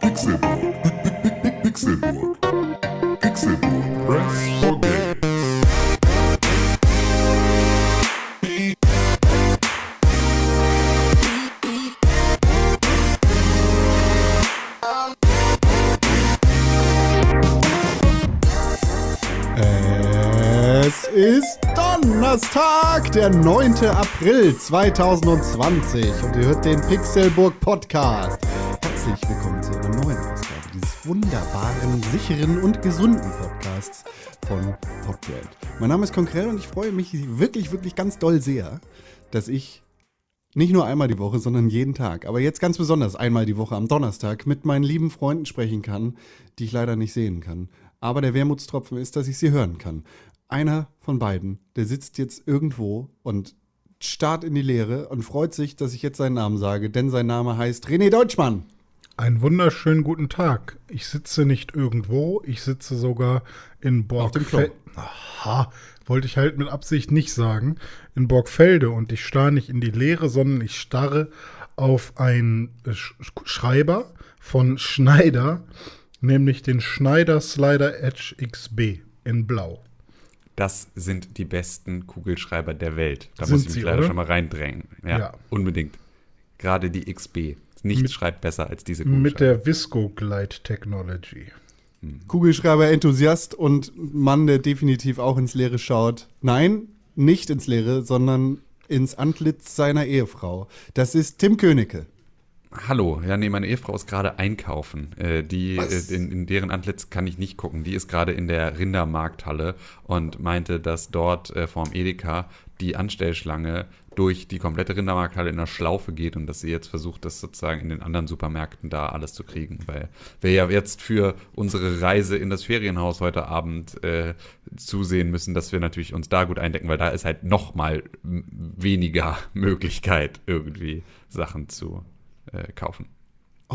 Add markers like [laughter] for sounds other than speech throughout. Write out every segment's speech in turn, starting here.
Pixelburg. Pixelburg. Pixelburg. Press for. Es ist Donnerstag, der 9. April 2020 und ihr hört den Pixelburg Podcast. Herzlich willkommen zu einer neuen Ausgabe dieses wunderbaren, sicheren und gesunden Podcasts von Podbrand. Mein Name ist Konkrell und ich freue mich wirklich, wirklich ganz doll sehr, dass ich nicht nur einmal die Woche, sondern jeden Tag, aber jetzt ganz besonders einmal die Woche am Donnerstag mit meinen lieben Freunden sprechen kann, die ich leider nicht sehen kann. Aber der Wermutstropfen ist, dass ich sie hören kann. Einer von beiden, der sitzt jetzt irgendwo und starrt in die Leere und freut sich, dass ich jetzt seinen Namen sage, denn sein Name heißt René Deutschmann. Einen wunderschönen guten Tag. Ich sitze nicht irgendwo, ich sitze sogar in Borgfelde. Aha, wollte ich halt mit Absicht nicht sagen. In Borgfelde und ich starre nicht in die Leere, sondern ich starre auf einen Sch Schreiber von Schneider, nämlich den Schneider Slider Edge XB in Blau. Das sind die besten Kugelschreiber der Welt. Da Sind muss ich mich sie, leider oder? schon mal reindrängen. Ja, Ja. unbedingt. Gerade die XB. Nichts Mit- schreibt besser als diese Mit Kugelschreiber. der Visco Glide Technology. Kugelschreiber-Enthusiast und Mann, der definitiv auch ins Leere schaut. Nein, nicht ins Leere, sondern ins Antlitz seiner Ehefrau. Das ist Tim Königke. Hallo, ja, nee, meine Ehefrau ist gerade einkaufen. Äh, die, Was? äh, in, in deren Antlitz kann ich nicht gucken. Die ist gerade in der Rindermarkthalle und meinte, dass dort äh, vorm Edeka die Anstellschlange durch die komplette Rindermarkthalle in der Schlaufe geht und dass sie jetzt versucht, das sozusagen in den anderen Supermärkten da alles zu kriegen. Weil wir ja jetzt für unsere Reise in das Ferienhaus heute Abend äh, zusehen müssen, dass wir natürlich uns da gut eindecken, weil da ist halt noch mal weniger [laughs] Möglichkeit, irgendwie Sachen zu äh, kaufen.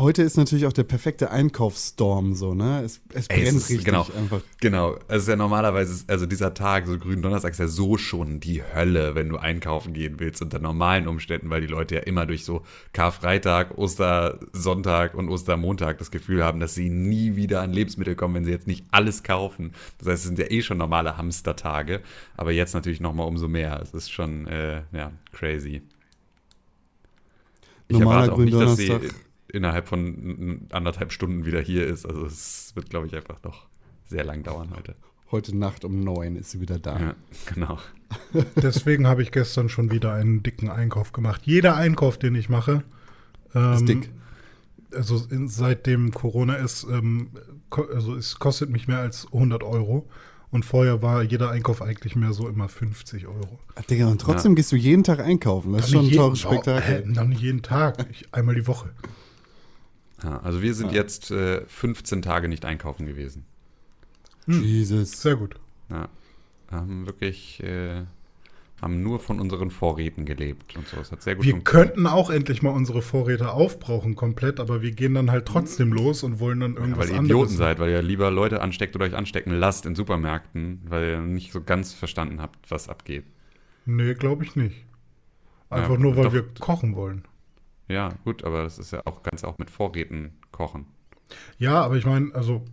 Heute ist natürlich auch der perfekte Einkaufsstorm so, ne? Es, es Ey, brennt es ist- richtig genau, einfach. Genau. Es ist ja normalerweise, also dieser Tag, so grünen Donnerstag, ist ja so schon die Hölle, wenn du einkaufen gehen willst unter normalen Umständen, weil die Leute ja immer durch so Karfreitag, Ostersonntag und Ostermontag das Gefühl haben, dass sie nie wieder an Lebensmittel kommen, wenn sie jetzt nicht alles kaufen. Das heißt, es sind ja eh schon normale Hamstertage, aber jetzt natürlich nochmal umso mehr. Es ist schon, äh, ja, crazy. Ich Normaler erwarte auch nicht, dass sie. Innerhalb von anderthalb Stunden wieder hier ist. Also es wird, glaube ich, einfach noch sehr lang dauern heute. Heute Nacht um neun ist sie wieder da. Ja, genau. [laughs] Deswegen habe ich gestern schon wieder einen dicken Einkauf gemacht. Jeder Einkauf, den ich mache, ähm, Ist dick. also in, seitdem Corona ist, ähm, ko also es kostet mich mehr als 100 Euro. Und vorher war jeder Einkauf eigentlich mehr so immer 50 Euro. Ach, Digga, und trotzdem gehst du jeden Tag einkaufen. Das ist schon ein teures Spektakel. Oh, äh, noch nicht jeden Tag, ich, einmal die Woche. Ja, also wir sind jetzt äh, 15 Tage nicht einkaufen gewesen. Jesus. Sehr gut. Ja. Haben wirklich, äh, haben nur von unseren Vorräten gelebt und so. Das hat sehr gut Wir funktioniert. könnten auch endlich mal unsere Vorräte aufbrauchen komplett, aber wir gehen dann halt trotzdem los und wollen dann Ja, irgendwas weil ihr anderes. Idioten seid, weil ihr lieber Leute ansteckt oder euch anstecken lasst in Supermärkten, weil ihr nicht so ganz verstanden habt, was abgeht. Nee, glaube ich nicht. Einfach Ja, nur, weil doch. wir kochen wollen. Ja, gut, aber das ist ja auch ganz auch mit Vorräten kochen. Ja, aber ich meine, also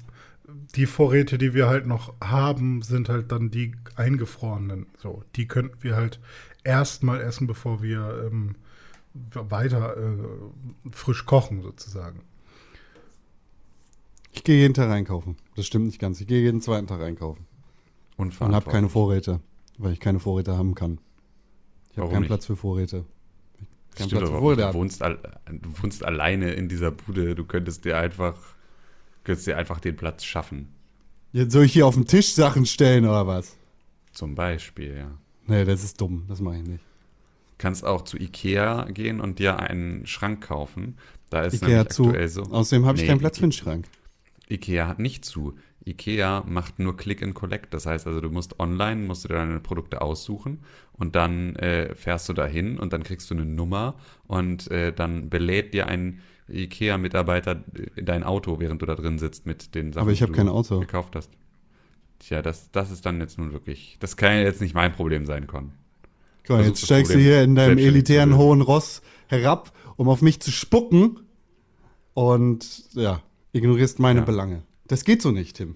die Vorräte, die wir halt noch haben, sind halt dann die eingefrorenen. So, die könnten wir halt erstmal essen, bevor wir ähm, weiter äh, frisch kochen sozusagen. Ich gehe jeden Tag einkaufen. Das stimmt nicht ganz. Ich gehe jeden zweiten Tag einkaufen. Und habe keine Vorräte, weil ich keine Vorräte haben kann. Ich habe keinen nicht? Platz für Vorräte. Keinen Stimmt Platz für. Du wohnst, al du wohnst alleine in dieser Bude. Du könntest dir einfach, könntest dir einfach den Platz schaffen. Jetzt soll ich hier auf den Tisch Sachen stellen oder was? Zum Beispiel, ja. Nee, das ist dumm. Das mache ich nicht. Kannst auch zu Ikea gehen und dir einen Schrank kaufen. Da ist Ikea nämlich zu. aktuell so. Außerdem habe ich Nee, keinen Platz Ike- für einen Schrank. Ikea hat nicht zu. Ikea macht nur Click and Collect. Das heißt also, du musst online, musst du deine Produkte aussuchen und dann äh, fährst du dahin und dann kriegst du eine Nummer und äh, dann belädt dir ein Ikea-Mitarbeiter in dein Auto, während du da drin sitzt mit den Sachen, Aber ich die hab du kein Auto. gekauft hast. Tja, das, das ist dann jetzt nun wirklich, das kann ja jetzt nicht mein Problem sein, Con. Versuch jetzt steigst du hier in deinem elitären hohen Ross herab, um auf mich zu spucken und ja, ignorierst meine Ja. Belange. Das geht so nicht, Tim.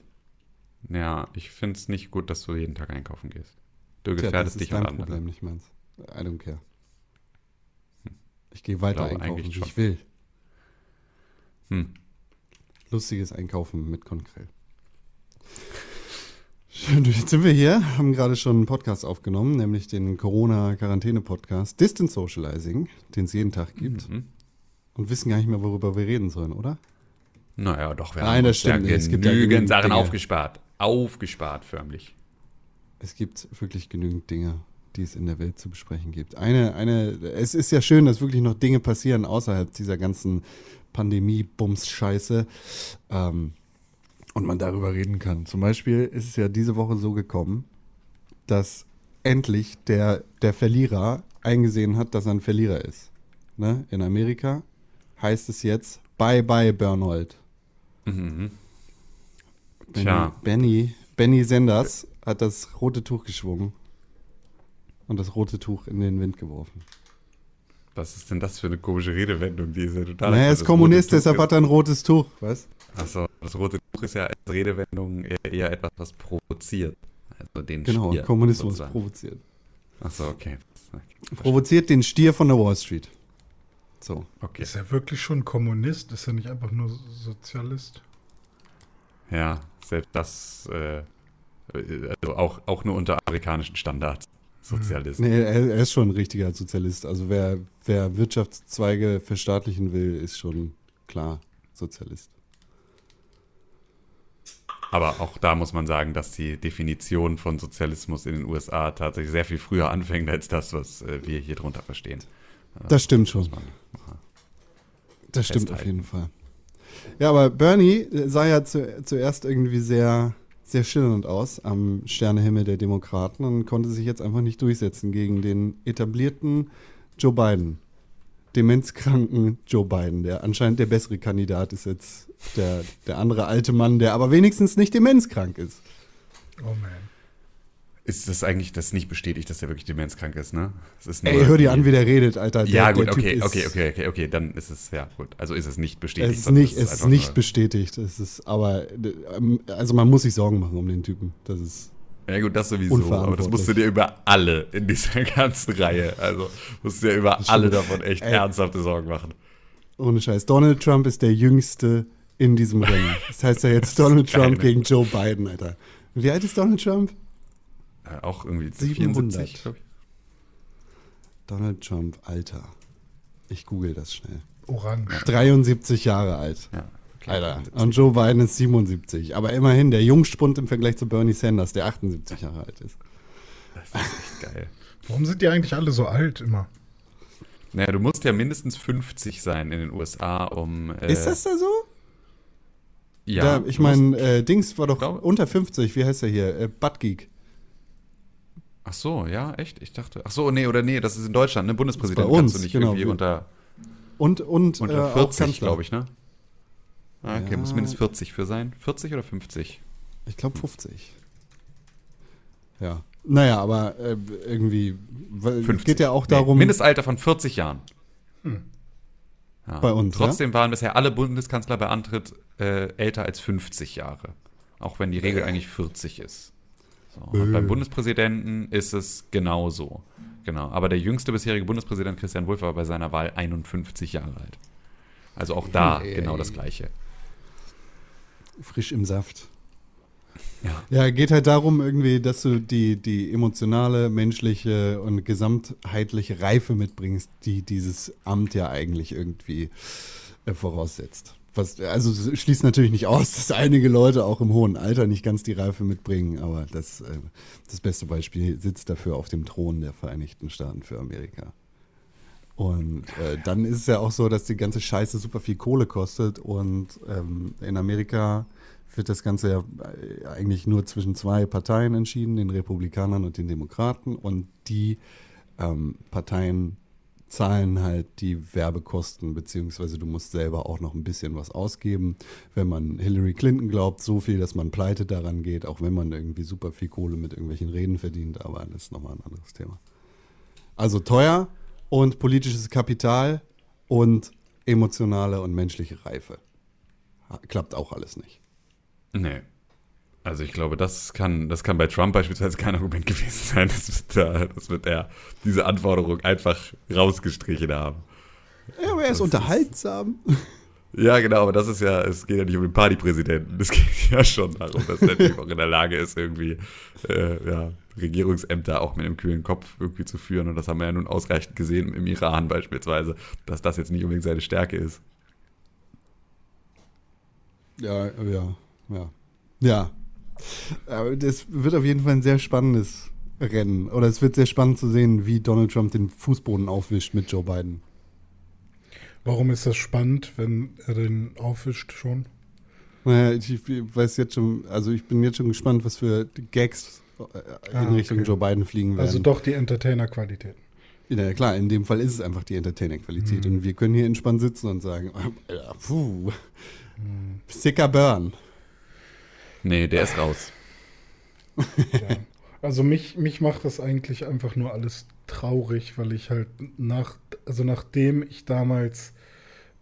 Ja, ich finde es nicht gut, dass du jeden Tag einkaufen gehst. Du Tja, gefährdest das dich ist und andere. Problem, nicht meins. I don't care. Ich gehe weiter glaube einkaufen, wie schon. ich will. Hm. Lustiges Einkaufen mit Konkrell. Schön, jetzt sind wir hier, haben gerade schon einen Podcast aufgenommen, nämlich den Corona-Quarantäne-Podcast Distance Socializing, den es jeden Tag gibt. Mhm. Und wissen gar nicht mehr, worüber wir reden sollen, oder? Naja, doch, wir Nein, haben uns ja genügend genügend Sachen Dinge. aufgespart. Aufgespart, förmlich. Es gibt wirklich genügend Dinge, die es in der Welt zu besprechen gibt. Eine, eine, es ist ja schön, dass wirklich noch Dinge passieren außerhalb dieser ganzen Pandemie-Bums-Scheiße. Ähm, und man darüber reden kann. Zum Beispiel ist es ja diese Woche so gekommen, dass endlich der, der Verlierer eingesehen hat, dass er ein Verlierer ist. Ne? In Amerika heißt es jetzt Bye bye Bernold. Mhm. Benny, Tja. Benny, Benny Sanders hat das rote Tuch geschwungen und das rote Tuch in den Wind geworfen. Was ist denn das für eine komische Redewendung? Die ist ja total. naja, er ist Kommunist, deshalb hat er ein rotes Tuch. Was? Achso, das rote Tuch ist ja als Redewendung eher, etwas, was provoziert. Also den Genau, Stier, Kommunismus sozusagen. provoziert. Achso, okay. Provoziert den Stier von der Wall Street. So. Okay. Ist er wirklich schon Kommunist? Ist er nicht einfach nur Sozialist? Ja, selbst das, äh, also auch, auch nur unter amerikanischen Standards. Sozialist. Nee, er, er ist schon ein richtiger Sozialist. Also wer, wer Wirtschaftszweige verstaatlichen will, ist schon klar Sozialist. Aber auch da muss man sagen, dass die Definition von Sozialismus in den USA tatsächlich sehr viel früher anfängt als das, was äh, wir hier drunter verstehen. Das stimmt schon. Das stimmt auf festhalten. jeden Fall. Ja, aber Bernie äh, sah ja zu, zuerst irgendwie sehr, sehr schillernd aus am Sternehimmel der Demokraten und konnte sich jetzt einfach nicht durchsetzen gegen den etablierten Joe Biden. Demenzkranken Joe Biden, der anscheinend der bessere Kandidat ist jetzt der, der andere alte Mann, der aber wenigstens nicht demenzkrank ist. Oh man. Ist das eigentlich das nicht bestätigt, dass er wirklich demenzkrank ist, ne? Ist Ey, hör dir an, wie der redet, Alter. Der, Ja, gut, der okay, okay, okay, okay, okay, dann ist es, ja, gut. Also ist es nicht bestätigt. Es ist nicht, es ist nicht bestätigt. Es ist, aber, ähm, also man muss sich Sorgen machen um den Typen. Das ist, Ja gut, das sowieso, aber das musst du dir über alle in dieser [laughs] ganzen Reihe, also musst du dir über alle davon echt Ey. ernsthafte Sorgen machen. ohne Scheiß. Donald Trump ist der Jüngste in diesem Rennen. [laughs] Das heißt ja jetzt Donald Trump gegen Joe Biden, Alter. Wie alt ist Donald Trump? Äh, auch irgendwie 700. 74, glaube ich. Donald Trump, Alter. Ich google das schnell. Orange. 73 Jahre alt. Ja, okay. Alter. Und Joe Biden ist 77. Aber immerhin der Jungspund im Vergleich zu Bernie Sanders, der 78 Jahre alt ist. Das ist echt geil. Warum sind die eigentlich alle so alt immer? Naja, du musst ja mindestens 50 sein in den USA, um. Äh, ist das da so? Ja, Da, ich meine, äh, Dings war doch unter 50. Wie heißt er hier? Äh, Buttgeek. Ach so, ja, echt? Ich dachte. Ach so, nee, oder nee, das ist in Deutschland, ne? Bundespräsident bei kannst uns, du nicht genau. irgendwie unter, Und, und unter äh, auch 40, Kanzler. glaube ich, ne? Ah, okay, Ja. muss mindestens 40 für sein. 40 oder 50? Ich glaube 50. Ja. Naja, aber äh, irgendwie weil, es 50. geht ja auch Nee, darum, Mindestalter von 40 Jahren. Ja. Bei uns, Trotzdem waren bisher alle Bundeskanzler bei Antritt äh, älter als 50 Jahre. Auch wenn die Regel eigentlich 40 ist. So. Und beim Bundespräsidenten ist es genauso. Genau. Aber der jüngste bisherige Bundespräsident Christian Wulff war bei seiner Wahl 51 Jahre alt. Also auch da Ey. genau das Gleiche. frisch im Saft. Ja. Ja, geht halt darum irgendwie, dass du die, die emotionale, menschliche und gesamtheitliche Reife mitbringst, die dieses Amt ja eigentlich irgendwie äh, voraussetzt. Was, also schließt natürlich nicht aus, [laughs] dass einige Leute auch im hohen Alter nicht ganz die Reife mitbringen, aber das, äh, das beste Beispiel sitzt dafür auf dem Thron der Vereinigten Staaten für Amerika. Und äh, dann ist es ja auch so, dass die ganze Scheiße super viel Kohle kostet und ähm, in Amerika wird das Ganze ja äh, eigentlich nur zwischen zwei Parteien entschieden, den Republikanern und den Demokraten. Und die ähm, Parteien zahlen halt die Werbekosten, beziehungsweise du musst selber auch noch ein bisschen was ausgeben. Wenn man Hillary Clinton glaubt, so viel, dass man pleite daran geht, auch wenn man irgendwie super viel Kohle mit irgendwelchen Reden verdient, aber das ist nochmal ein anderes Thema. Also teuer und politisches Kapital und emotionale und menschliche Reife. Klappt auch alles nicht. Nee. Also ich glaube, das kann, das kann bei Trump beispielsweise kein Argument gewesen sein. Das wird, er- das wird er diese Anforderung einfach rausgestrichen haben. Ja, aber er ist unterhaltsam. Ja, genau, aber das ist ja, es geht ja nicht um den Partypräsidenten. Es geht [laughs] ja schon darum, dass er natürlich auch in der Lage ist, irgendwie äh, ja, Regierungsämter auch mit einem kühlen Kopf irgendwie zu führen. Und das haben wir ja nun ausreichend gesehen im Iran beispielsweise, dass das jetzt nicht unbedingt seine Stärke ist. Ja, ja, ja. Ja. Aber das wird auf jeden Fall ein sehr spannendes Rennen. Oder es wird sehr spannend zu sehen, wie Donald Trump den Fußboden aufwischt mit Joe Biden. Warum ist das spannend, wenn er den aufwischt schon? Naja, ich, ich weiß jetzt schon, also ich bin jetzt schon gespannt, was für Gags äh, in Ah, Richtung okay. Joe Biden fliegen werden. Also doch die Entertainer-Qualität. Ja, klar, in dem Fall ist es einfach die Entertainer-Qualität. Und wir können hier entspannt sitzen und sagen, [laughs] puh, sicker Burn. Nee, der ist raus. Ja. Also mich, mich macht das eigentlich einfach nur alles traurig, weil ich halt nach, also nachdem ich damals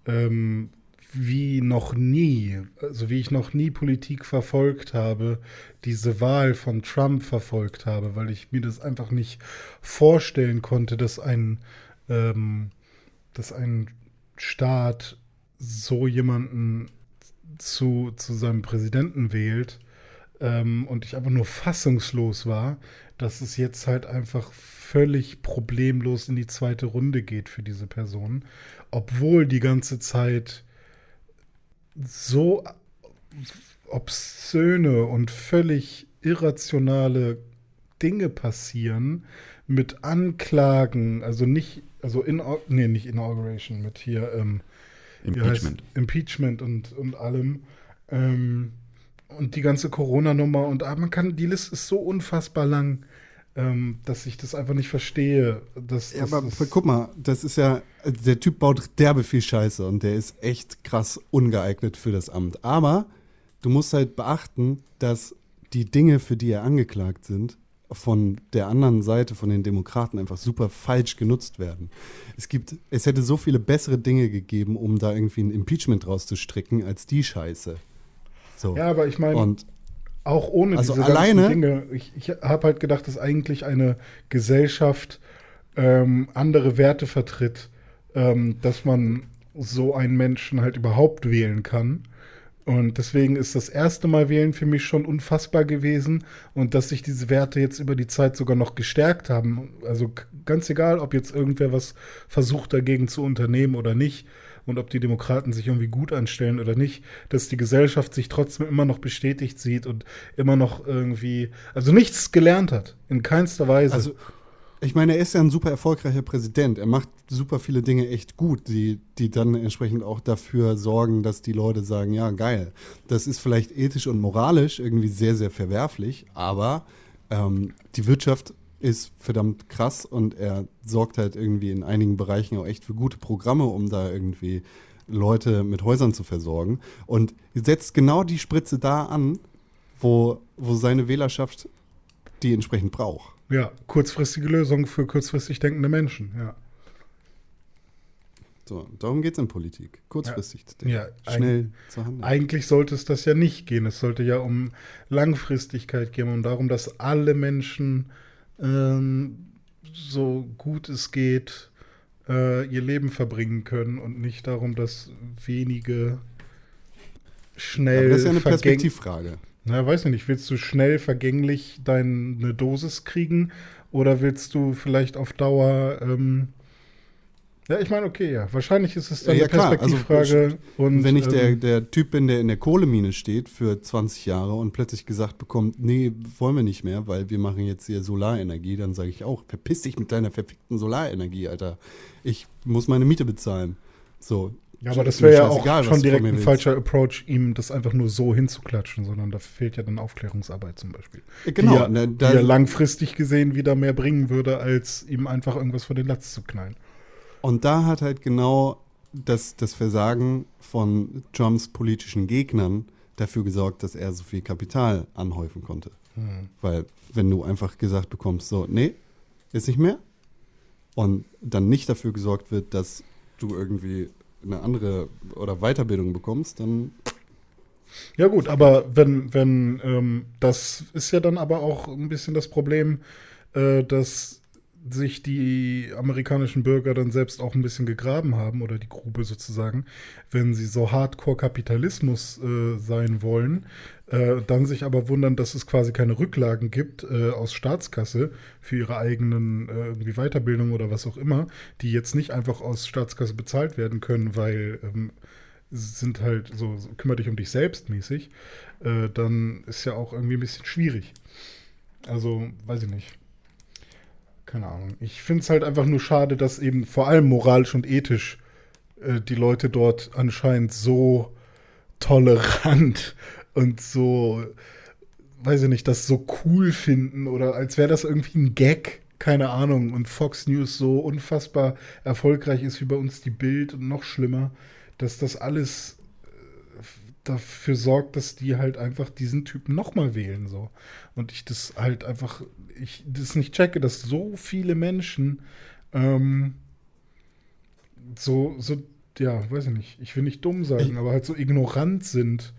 ähm, wie noch nie, also wie ich noch nie Politik verfolgt habe, diese Wahl von Trump verfolgt habe, weil ich mir das einfach nicht vorstellen konnte, dass ein, ähm, dass ein Staat so jemanden zu, zu seinem Präsidenten wählt ähm, und ich einfach nur fassungslos war, dass es jetzt halt einfach völlig problemlos in die zweite Runde geht für diese Person, obwohl die ganze Zeit so obszöne und völlig irrationale Dinge passieren mit Anklagen, also nicht, also in, nee, nicht Inauguration, mit hier, ähm, Impeachment. Impeachment und, und allem. Ähm, und die ganze Corona-Nummer und ah, man kann, die Liste ist so unfassbar lang, ähm, dass ich das einfach nicht verstehe. Dass, Ja, dass, aber das, guck mal, das ist ja, der Typ baut derbe viel Scheiße und der ist echt krass ungeeignet für das Amt. Aber du musst halt beachten, dass die Dinge, für die er angeklagt sind, von der anderen Seite, von den Demokraten, einfach super falsch genutzt werden. Es gibt, es hätte so viele bessere Dinge gegeben, um da irgendwie ein Impeachment rauszustricken, als die Scheiße. So. ja, aber ich meine, auch ohne Also diese alleine- Dinge. Ich, ich habe halt gedacht, dass eigentlich eine Gesellschaft ähm, andere Werte vertritt, ähm, dass man so einen Menschen halt überhaupt wählen kann. Und deswegen ist das erste Mal wählen für mich schon unfassbar gewesen und dass sich diese Werte jetzt über die Zeit sogar noch gestärkt haben. Also ganz egal, ob jetzt irgendwer was versucht dagegen zu unternehmen oder nicht und ob die Demokraten sich irgendwie gut anstellen oder nicht, dass die Gesellschaft sich trotzdem immer noch bestätigt sieht und immer noch irgendwie, also nichts gelernt hat, in keinster Weise. Also, ich meine, er ist ja ein super erfolgreicher Präsident. Er macht super viele Dinge echt gut, die, die dann entsprechend auch dafür sorgen, dass die Leute sagen, ja, geil. Das ist vielleicht ethisch und moralisch irgendwie sehr, sehr verwerflich, aber ähm, die Wirtschaft ist verdammt krass und er sorgt halt irgendwie in einigen Bereichen auch echt für gute Programme, um da irgendwie Leute mit Häusern zu versorgen. Und setzt genau die Spritze da an, wo, wo seine Wählerschaft die entsprechend braucht. Ja, kurzfristige Lösung für kurzfristig denkende Menschen, ja. So, darum geht es in Politik. Kurzfristig zu denken. Ja, schnell zu handeln. Eigentlich sollte es das ja nicht gehen. Es sollte ja um Langfristigkeit gehen und darum, dass alle Menschen ähm, so gut es geht äh, ihr Leben verbringen können und nicht darum, dass wenige schnell Aber das ist ja eine Perspektivfrage. Na, weiß ich nicht. Willst du schnell vergänglich deine Dosis kriegen oder willst du vielleicht auf Dauer ähm, ja, ich meine, okay, ja. Wahrscheinlich ist es dann Ja, eine klar, also, Perspektivfrage. und, Wenn ich der, ähm, der Typ bin, der in der Kohlemine steht für 20 Jahre und plötzlich gesagt bekommt, nee, wollen wir nicht mehr, weil wir machen jetzt hier Solarenergie, dann sage ich auch, verpiss dich mit deiner verfickten Solarenergie, Alter. Ich muss meine Miete bezahlen. So. Ja, aber das wäre ja auch was schon direkt ein willst. falscher Approach, ihm das einfach nur so hinzuklatschen, sondern da fehlt ja dann Aufklärungsarbeit zum Beispiel. Genau, Die ja, ne, die ja langfristig gesehen wieder mehr bringen würde, als ihm einfach irgendwas vor den Latz zu knallen. Und da hat halt genau das, das Versagen von Trumps politischen Gegnern dafür gesorgt, dass er so viel Kapital anhäufen konnte. Weil wenn du einfach gesagt bekommst, so, nee, ist nicht mehr, und dann nicht dafür gesorgt wird, dass du irgendwie eine andere oder Weiterbildung bekommst, dann Ja gut, aber wenn, wenn, ähm, das ist ja dann aber auch ein bisschen das Problem, äh, dass sich die amerikanischen Bürger dann selbst auch ein bisschen gegraben haben oder die Grube sozusagen, wenn sie so Hardcore-Kapitalismus äh, sein wollen, äh, dann sich aber wundern, dass es quasi keine Rücklagen gibt äh, aus Staatskasse für ihre eigenen äh, irgendwie Weiterbildung oder was auch immer, die jetzt nicht einfach aus Staatskasse bezahlt werden können, weil ähm, sind halt so, so kümmere dich um dich selbst mäßig, äh, dann ist ja auch irgendwie ein bisschen schwierig. Also, weiß ich nicht. Keine Ahnung. Ich finde es halt einfach nur schade, dass eben vor allem moralisch und ethisch äh, die Leute dort anscheinend so tolerant und so, weiß ich nicht, das so cool finden oder als wäre das irgendwie ein Gag. Keine Ahnung. Und Fox News so unfassbar erfolgreich ist wie bei uns die Bild und noch schlimmer, dass das alles äh, dafür sorgt, dass die halt einfach diesen Typen nochmal wählen so. Und ich das halt einfach, ich das nicht checke, dass so viele Menschen ähm, so, so, ja, weiß ich nicht, ich will nicht dumm sagen, aber halt so ignorant sind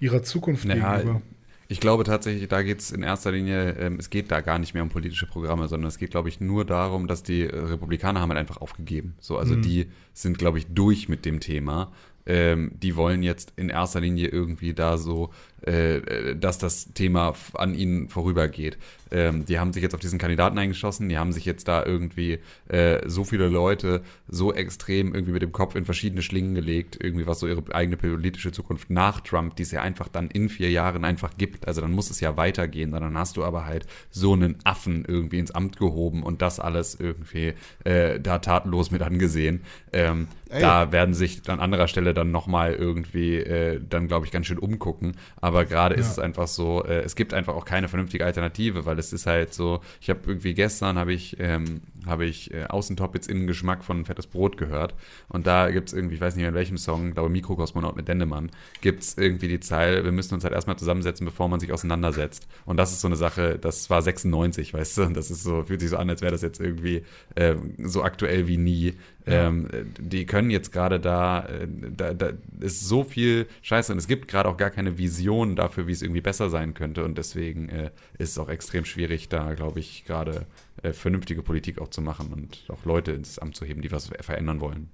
ihrer Zukunft Naja, gegenüber. Ich glaube tatsächlich, da geht es in erster Linie, ähm, es geht da gar nicht mehr um politische Programme, sondern es geht, glaube ich, nur darum, dass die äh, Republikaner haben halt einfach aufgegeben. So, also Mhm. die sind, glaube ich, durch mit dem Thema. Ähm, die wollen jetzt in erster Linie irgendwie da so, äh, äh, dass das Thema an ihnen vorübergeht. Ähm, die haben sich jetzt auf diesen Kandidaten eingeschossen, die haben sich jetzt da irgendwie äh, so viele Leute so extrem irgendwie mit dem Kopf in verschiedene Schlingen gelegt, irgendwie was so ihre eigene politische Zukunft nach Trump, die es ja einfach dann in vier Jahren einfach gibt. Also dann muss es ja weitergehen, dann hast du aber halt so einen Affen irgendwie ins Amt gehoben und das alles irgendwie äh, da tatenlos mit angesehen. Ähm, da werden sich an anderer Stelle dann nochmal irgendwie äh, dann, glaube ich, ganz schön umgucken. Aber gerade ist Ja. es einfach so, äh, es gibt einfach auch keine vernünftige Alternative, weil es ist halt so, ich habe irgendwie gestern habe ich, ähm, habe ich äh, Außentop jetzt in Geschmack von Fettes Brot gehört und da gibt es irgendwie, ich weiß nicht mehr in welchem Song, glaube Mikrokosmonaut mit Dendemann, gibt es irgendwie die Zeile, wir müssen uns halt erstmal zusammensetzen, bevor man sich auseinandersetzt. Und das ist so eine Sache, das war 96, weißt du, und das ist so, fühlt sich so an, als wäre das jetzt irgendwie ähm, so aktuell wie nie. Ähm, die können jetzt gerade da, äh, da, da ist so viel Scheiße und es gibt gerade auch gar keine Vision dafür, wie es irgendwie besser sein könnte und deswegen äh, ist es auch extrem schwierig, da glaube ich gerade äh, vernünftige Politik auch zu machen und auch Leute ins Amt zu heben, die was verändern wollen.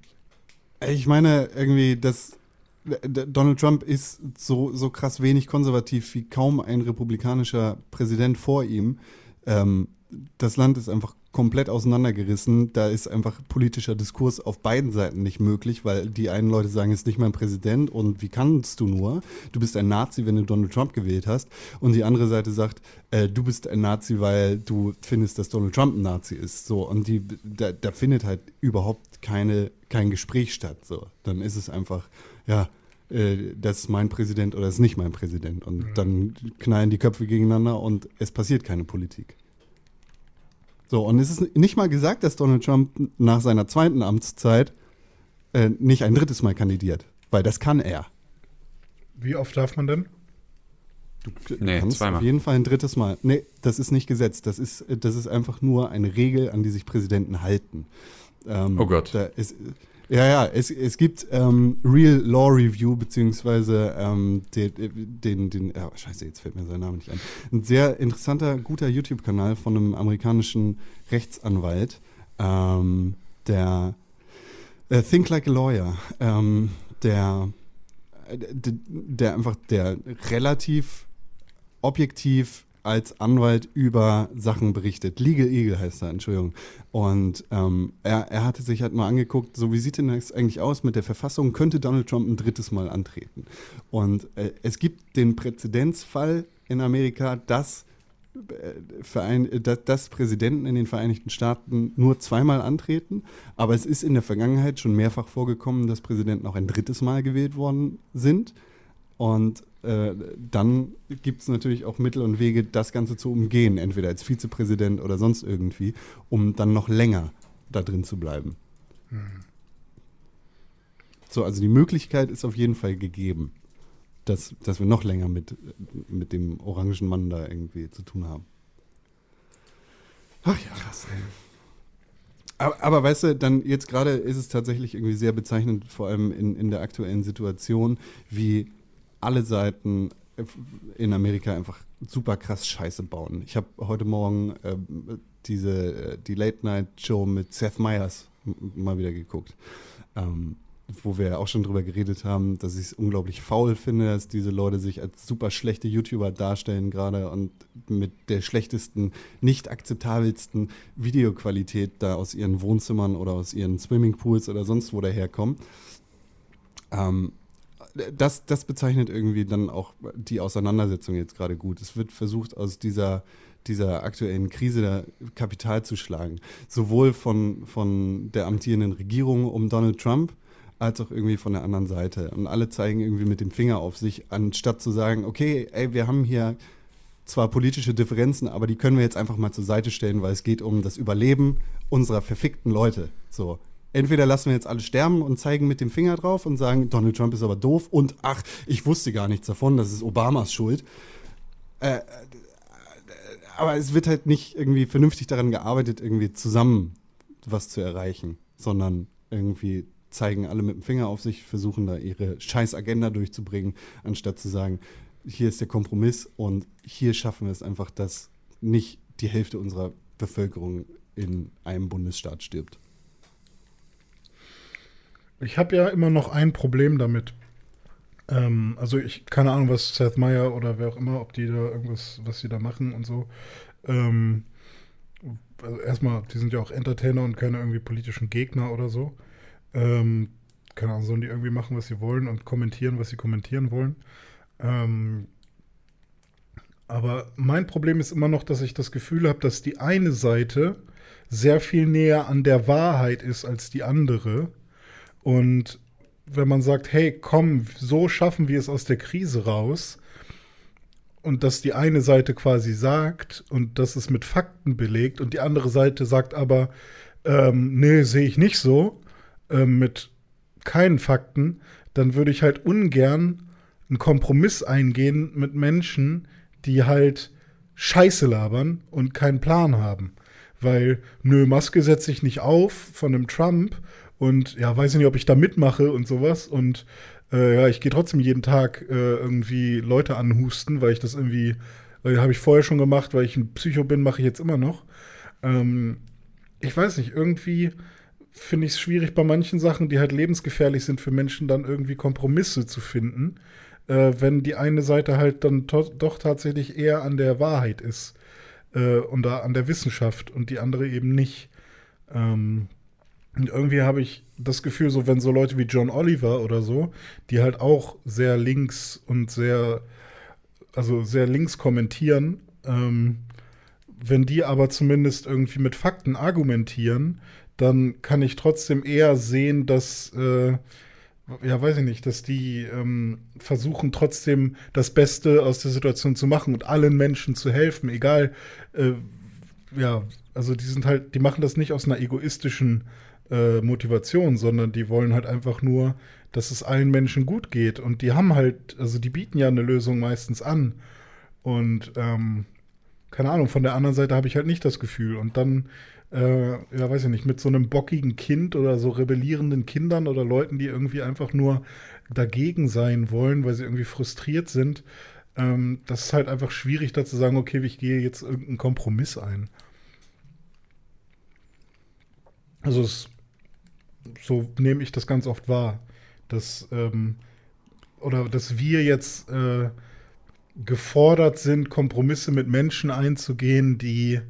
Ich meine irgendwie, dass Donald Trump ist so, so krass wenig konservativ wie kaum ein republikanischer Präsident vor ihm. Ähm, das Land ist einfach komplett auseinandergerissen. Da ist einfach politischer Diskurs auf beiden Seiten nicht möglich, weil die einen Leute sagen, es ist nicht mein Präsident und wie kannst du nur? Du bist ein Nazi, wenn du Donald Trump gewählt hast. Und die andere Seite sagt, äh, du bist ein Nazi, weil du findest, dass Donald Trump ein Nazi ist. So, und die, da, da findet halt überhaupt keine, kein Gespräch statt. So, dann ist es einfach, ja, äh, das ist mein Präsident oder das ist nicht mein Präsident. Und dann knallen die Köpfe gegeneinander und es passiert keine Politik. So, und es ist nicht mal gesagt, dass Donald Trump nach seiner zweiten Amtszeit äh, nicht ein drittes Mal kandidiert, weil das kann er. Wie oft darf man denn? Du Nee, kannst zweimal. auf jeden Fall ein drittes Mal. Nee, das ist nicht Gesetz. Das ist, äh, das ist einfach nur eine Regel, an die sich Präsidenten halten. Ähm, Oh Gott. Da ist, ja, ja, es, es gibt ähm, Real Law Review, beziehungsweise ähm, den, den, den ja, scheiße, jetzt fällt mir sein Name nicht ein. Ein sehr interessanter, guter YouTube-Kanal von einem amerikanischen Rechtsanwalt, ähm, der äh, Think Like a Lawyer, ähm, der, äh, der, der einfach, der relativ objektiv als Anwalt über Sachen berichtet. Legal Eagle heißt er, Entschuldigung. Und ähm, er, er hatte sich halt mal angeguckt, so wie sieht denn das eigentlich aus mit der Verfassung? Könnte Donald Trump ein drittes Mal antreten? Und äh, es gibt den Präzedenzfall in Amerika, dass, äh, Verein, äh, dass, dass Präsidenten in den Vereinigten Staaten nur zweimal antreten. Aber es ist in der Vergangenheit schon mehrfach vorgekommen, dass Präsidenten auch ein drittes Mal gewählt worden sind. Und äh, dann gibt es natürlich auch Mittel und Wege, das Ganze zu umgehen, entweder als Vizepräsident oder sonst irgendwie, um dann noch länger da drin zu bleiben. So, also die Möglichkeit ist auf jeden Fall gegeben, dass, dass wir noch länger mit, mit dem orangen Mann da irgendwie zu tun haben. Ach ja. Krass, ey. Aber, aber weißt du, dann jetzt gerade ist es tatsächlich irgendwie sehr bezeichnend, vor allem in, in der aktuellen Situation, wie alle Seiten in Amerika einfach super krass Scheiße bauen. Ich habe heute Morgen ähm, diese äh, die Late Night Show mit Seth Meyers mal wieder geguckt. Ähm, wo wir auch schon drüber geredet haben, dass ich es unglaublich faul finde, dass diese Leute sich als super schlechte YouTuber darstellen gerade und mit der schlechtesten, nicht akzeptabelsten Videoqualität da aus ihren Wohnzimmern oder aus ihren Swimmingpools oder sonst wo daherkommen. Ähm, das, das bezeichnet irgendwie dann auch die Auseinandersetzung jetzt gerade gut. Es wird versucht, aus dieser, dieser aktuellen Krise da Kapital zu schlagen. Sowohl von, von der amtierenden Regierung um Donald Trump, als auch irgendwie von der anderen Seite. Und alle zeigen irgendwie mit dem Finger auf sich, anstatt zu sagen, okay, ey, wir haben hier zwar politische Differenzen, aber die können wir jetzt einfach mal zur Seite stellen, weil es geht um das Überleben unserer verfickten Leute. So. Entweder lassen wir jetzt alle sterben und zeigen mit dem Finger drauf und sagen, Donald Trump ist aber doof und ach, ich wusste gar nichts davon, das ist Obamas Schuld. Äh, äh, aber es wird halt nicht irgendwie vernünftig daran gearbeitet, irgendwie zusammen was zu erreichen, sondern irgendwie zeigen alle mit dem Finger auf sich, versuchen da ihre scheiß Agenda durchzubringen, anstatt zu sagen, hier ist der Kompromiss und hier schaffen wir es einfach, dass nicht die Hälfte unserer Bevölkerung in einem Bundesstaat stirbt. Ich habe ja immer noch ein Problem damit. Ähm, also ich, keine Ahnung, was Seth Meyer oder wer auch immer, ob die da irgendwas, was sie da machen und so. Ähm, also erstmal, die sind ja auch Entertainer und keine irgendwie politischen Gegner oder so. Ähm, keine Ahnung, sollen die irgendwie machen, was sie wollen und kommentieren, was sie kommentieren wollen. Ähm, aber mein Problem ist immer noch, dass ich das Gefühl habe, dass die eine Seite sehr viel näher an der Wahrheit ist als die andere. Und wenn man sagt, hey, komm, so schaffen wir es aus der Krise raus, und dass die eine Seite quasi sagt und das ist mit Fakten belegt und die andere Seite sagt aber, ähm, nee, sehe ich nicht so, ähm, mit keinen Fakten, dann würde ich halt ungern einen Kompromiss eingehen mit Menschen, die halt Scheiße labern und keinen Plan haben. Weil, nö, Maske setze ich nicht auf von einem Trump und ja, weiß ich nicht, ob ich da mitmache und sowas. Und äh, ja, ich gehe trotzdem jeden Tag äh, irgendwie Leute anhusten, weil ich das irgendwie, äh, habe ich vorher schon gemacht, weil ich ein Psycho bin, mache ich jetzt immer noch. Ähm, ich weiß nicht, irgendwie finde ich es schwierig bei manchen Sachen, die halt lebensgefährlich sind für Menschen, dann irgendwie Kompromisse zu finden, äh, wenn die eine Seite halt dann doch tatsächlich eher an der Wahrheit ist äh, und da an der Wissenschaft und die andere eben nicht. Ähm, und irgendwie habe ich das Gefühl, so wenn so Leute wie John Oliver oder so, die halt auch sehr links und sehr, also sehr links kommentieren, ähm, wenn die aber zumindest irgendwie mit Fakten argumentieren, dann kann ich trotzdem eher sehen, dass, äh, ja, weiß ich nicht, dass die ähm, versuchen trotzdem das Beste aus der Situation zu machen und allen Menschen zu helfen, egal, äh, ja, also die sind halt, die machen das nicht aus einer egoistischen äh, Motivation, sondern die wollen halt einfach nur, dass es allen Menschen gut geht und die haben halt, also die bieten ja eine Lösung meistens an und ähm, keine Ahnung, von der anderen Seite habe ich halt nicht das Gefühl. Und dann, äh, ja, weiß ich nicht, mit so einem bockigen Kind oder so rebellierenden Kindern oder Leuten, die irgendwie einfach nur dagegen sein wollen, weil sie irgendwie frustriert sind, ähm, das ist halt einfach schwierig, da zu sagen, okay, ich gehe jetzt irgendeinen Kompromiss ein. Also es, so nehme ich das ganz oft wahr, dass ähm, oder dass wir jetzt äh, gefordert sind, Kompromisse mit Menschen einzugehen, die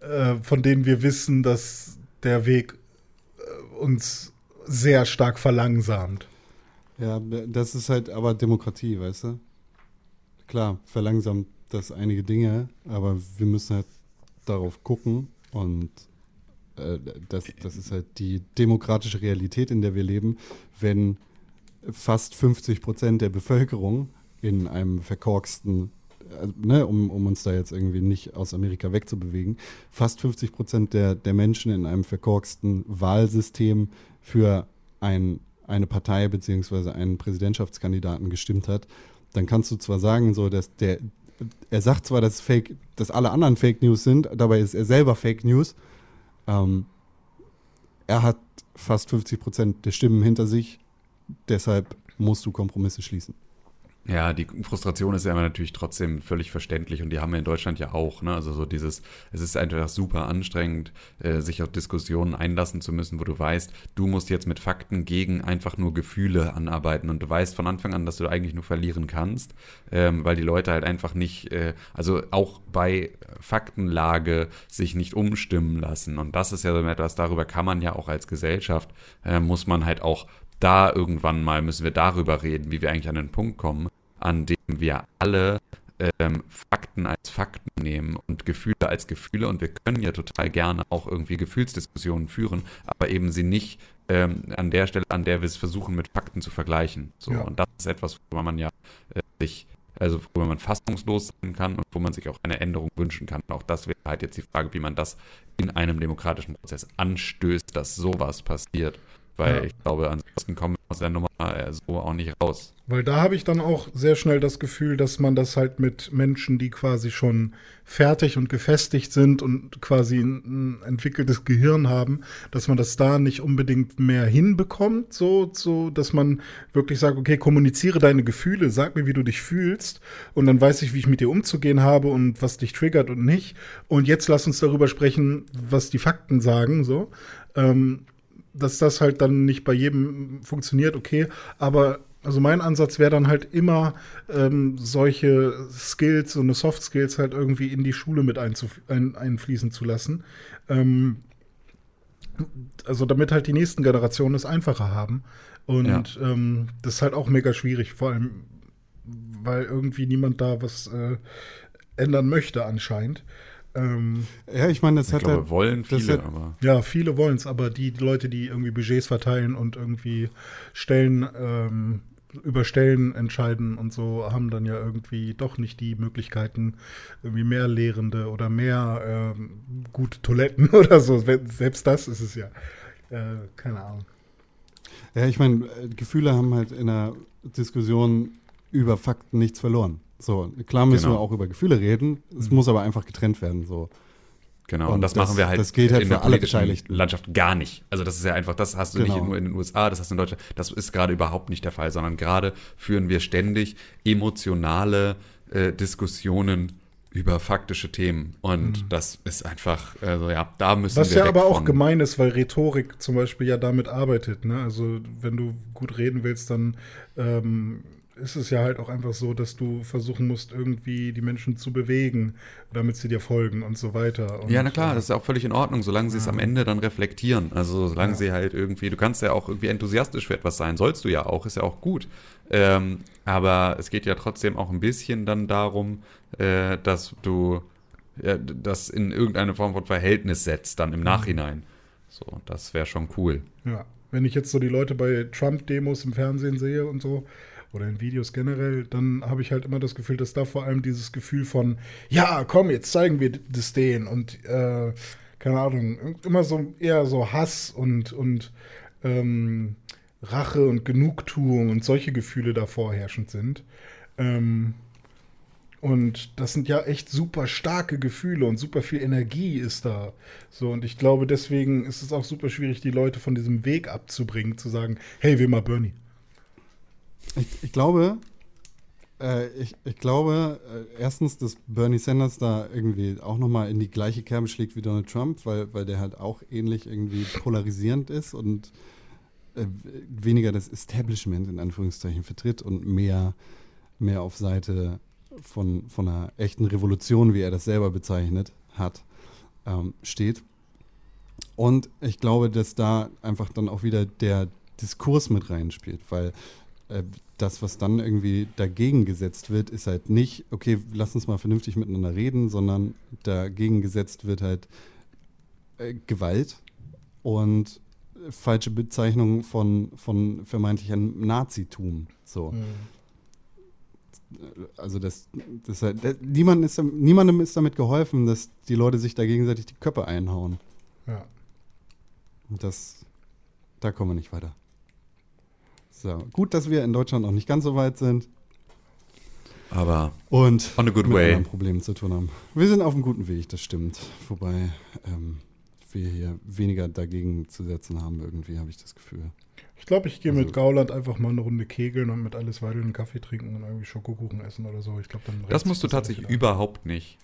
äh, von denen wir wissen, dass der Weg äh, uns sehr stark verlangsamt. Ja, das ist halt aber Demokratie, weißt du? Klar, verlangsamt das einige Dinge, aber wir müssen halt darauf gucken und äh, das, das ist halt die demokratische Realität, in der wir leben, wenn fast 50 Prozent der Bevölkerung in einem verkorksten, äh, ne, um, um uns da jetzt irgendwie nicht aus Amerika wegzubewegen, fast 50 Prozent der, der Menschen in einem verkorksten Wahlsystem für ein, eine Partei beziehungsweise einen Präsidentschaftskandidaten gestimmt hat, dann kannst du zwar sagen, so dass der, er sagt zwar, dass Fake, dass alle anderen Fake News sind, dabei ist er selber Fake News. Ähm, er hat fast 50 Prozent der Stimmen hinter sich, deshalb musst du Kompromisse schließen. Ja, die Frustration ist ja immer natürlich trotzdem völlig verständlich und die haben wir in Deutschland ja auch. Ne? Also so dieses, es ist einfach super anstrengend, äh, sich auf Diskussionen einlassen zu müssen, wo du weißt, du musst jetzt mit Fakten gegen einfach nur Gefühle anarbeiten und du weißt von Anfang an, dass du eigentlich nur verlieren kannst, ähm, weil die Leute halt einfach nicht, äh, also auch bei Faktenlage sich nicht umstimmen lassen. Und das ist ja so etwas, darüber kann man ja auch als Gesellschaft, äh, muss man halt auch da irgendwann mal müssen wir darüber reden, wie wir eigentlich an den Punkt kommen, an dem wir alle ähm, Fakten als Fakten nehmen und Gefühle als Gefühle und wir können ja total gerne auch irgendwie Gefühlsdiskussionen führen, aber eben sie nicht ähm, an der Stelle, an der wir es versuchen, mit Fakten zu vergleichen. So, Ja. und das ist etwas, worüber man ja äh, sich, also worüber man fassungslos sein kann und wo man sich auch eine Änderung wünschen kann. Auch das wäre halt jetzt die Frage, wie man das in einem demokratischen Prozess anstößt, dass sowas passiert. Weil Ja. ich glaube, ansonsten kommen wir aus der Nummer äh, so auch nicht raus. Weil da habe ich dann auch sehr schnell das Gefühl, dass man das halt mit Menschen, die quasi schon fertig und gefestigt sind und quasi ein, ein entwickeltes Gehirn haben, dass man das da nicht unbedingt mehr hinbekommt, so, so, dass man wirklich sagt, okay, kommuniziere deine Gefühle, sag mir, wie du dich fühlst und dann weiß ich, wie ich mit dir umzugehen habe und was dich triggert und nicht. Und jetzt lass uns darüber sprechen, was die Fakten sagen, so. Ähm, dass das halt dann nicht bei jedem funktioniert, okay, aber also mein Ansatz wäre dann halt immer ähm, solche Skills, so eine Soft Skills halt irgendwie in die Schule mit ein, einfließen zu lassen. Ähm, also damit halt die nächsten Generationen es einfacher haben. Und Ja. ähm, das ist halt auch mega schwierig, vor allem, weil irgendwie niemand da was äh, ändern möchte anscheinend. Ähm, Ja, ich meine, das Ich hat glaube, halt, wollen viele, hat- aber Ja, viele wollen es, aber die Leute, die irgendwie Budgets verteilen und irgendwie Stellen ähm, über Stellen entscheiden und so, haben dann ja irgendwie doch nicht die Möglichkeiten, irgendwie mehr Lehrende oder mehr ähm, gute Toiletten [laughs] oder so. Selbst das ist es ja. Äh, keine Ahnung. ja, ich meine, Gefühle haben halt in einer Diskussion über Fakten nichts verloren. So, klar müssen Genau. wir auch über Gefühle reden, es muss aber einfach getrennt werden. So. Genau, Und und das, das- machen wir halt das gilt halt in für der alle Beteiligten. Landschaft gar nicht. Also das ist ja einfach, das hast du Genau. nicht nur in den USA, das hast du in Deutschland. Das ist gerade überhaupt nicht der Fall, sondern gerade führen wir ständig emotionale äh, Diskussionen über faktische Themen. Und das ist einfach, also ja, da müssen Mhm. Was wir ja weg aber auch von. gemein ist, weil Rhetorik zum Beispiel ja damit arbeitet. Ne? Also wenn du gut reden willst, dann ähm, ist es ja halt auch einfach so, dass du versuchen musst, irgendwie die Menschen zu bewegen, damit sie dir folgen und so weiter. Und, Ja, na klar, äh, das ist ja auch völlig in Ordnung, solange sie es am Ende dann reflektieren. Also solange Ja. sie halt irgendwie, du kannst ja auch irgendwie enthusiastisch für etwas sein, sollst du ja auch, ist ja auch gut. Ähm, aber es geht ja trotzdem auch ein bisschen dann darum, äh, dass du ja, das in irgendeine Form von Verhältnis setzt, dann im Mhm. Nachhinein. So, das wäre schon cool. Ja, wenn ich jetzt so die Leute bei Trump-Demos im Fernsehen sehe und so, oder in Videos generell, dann habe ich halt immer das Gefühl, dass da vor allem dieses Gefühl von, ja, komm, jetzt zeigen wir das denen und äh, keine Ahnung, immer so eher so Hass und, und ähm, Rache und Genugtuung und solche Gefühle da vorherrschend sind. Ähm, und das sind ja echt super starke Gefühle und super viel Energie ist da. So, und ich glaube, deswegen ist es auch super schwierig, die Leute von diesem Weg abzubringen, zu sagen, hey, wähl mal Bernie. Ich, ich glaube, äh, ich, ich glaube äh, erstens, dass Bernie Sanders da irgendwie auch nochmal in die gleiche Kerbe schlägt wie Donald Trump, weil, weil der halt auch ähnlich irgendwie polarisierend ist und äh, weniger das Establishment in Anführungszeichen vertritt und mehr, mehr auf Seite von, von einer echten Revolution, wie er das selber bezeichnet hat, ähm, steht. Und ich glaube, dass da einfach dann auch wieder der Diskurs mit reinspielt, weil äh, das, was dann irgendwie dagegen gesetzt wird, ist halt nicht, okay, lass uns mal vernünftig miteinander reden, sondern dagegen gesetzt wird halt äh, Gewalt und falsche Bezeichnung von, von vermeintlichem Nazitum. So. Also das, das halt, das, niemand ist, niemandem ist damit geholfen, dass die Leute sich da gegenseitig die Köpfe einhauen. Ja. Und das, da kommen wir nicht weiter. So, gut, dass wir in Deutschland noch nicht ganz so weit sind Aber und On a good mit way. anderen Problemen zu tun haben. Wir sind auf einem guten Weg, das stimmt. Wobei, ähm, wir hier weniger dagegen zu setzen haben, irgendwie, habe ich das Gefühl. Ich glaube, ich gehe Also- mit Gauland einfach mal eine Runde kegeln und mit alles Weidel einen Kaffee trinken und irgendwie Schokokuchen essen oder so. Ich glaube, dann Das musst du tatsächlich überhaupt nicht.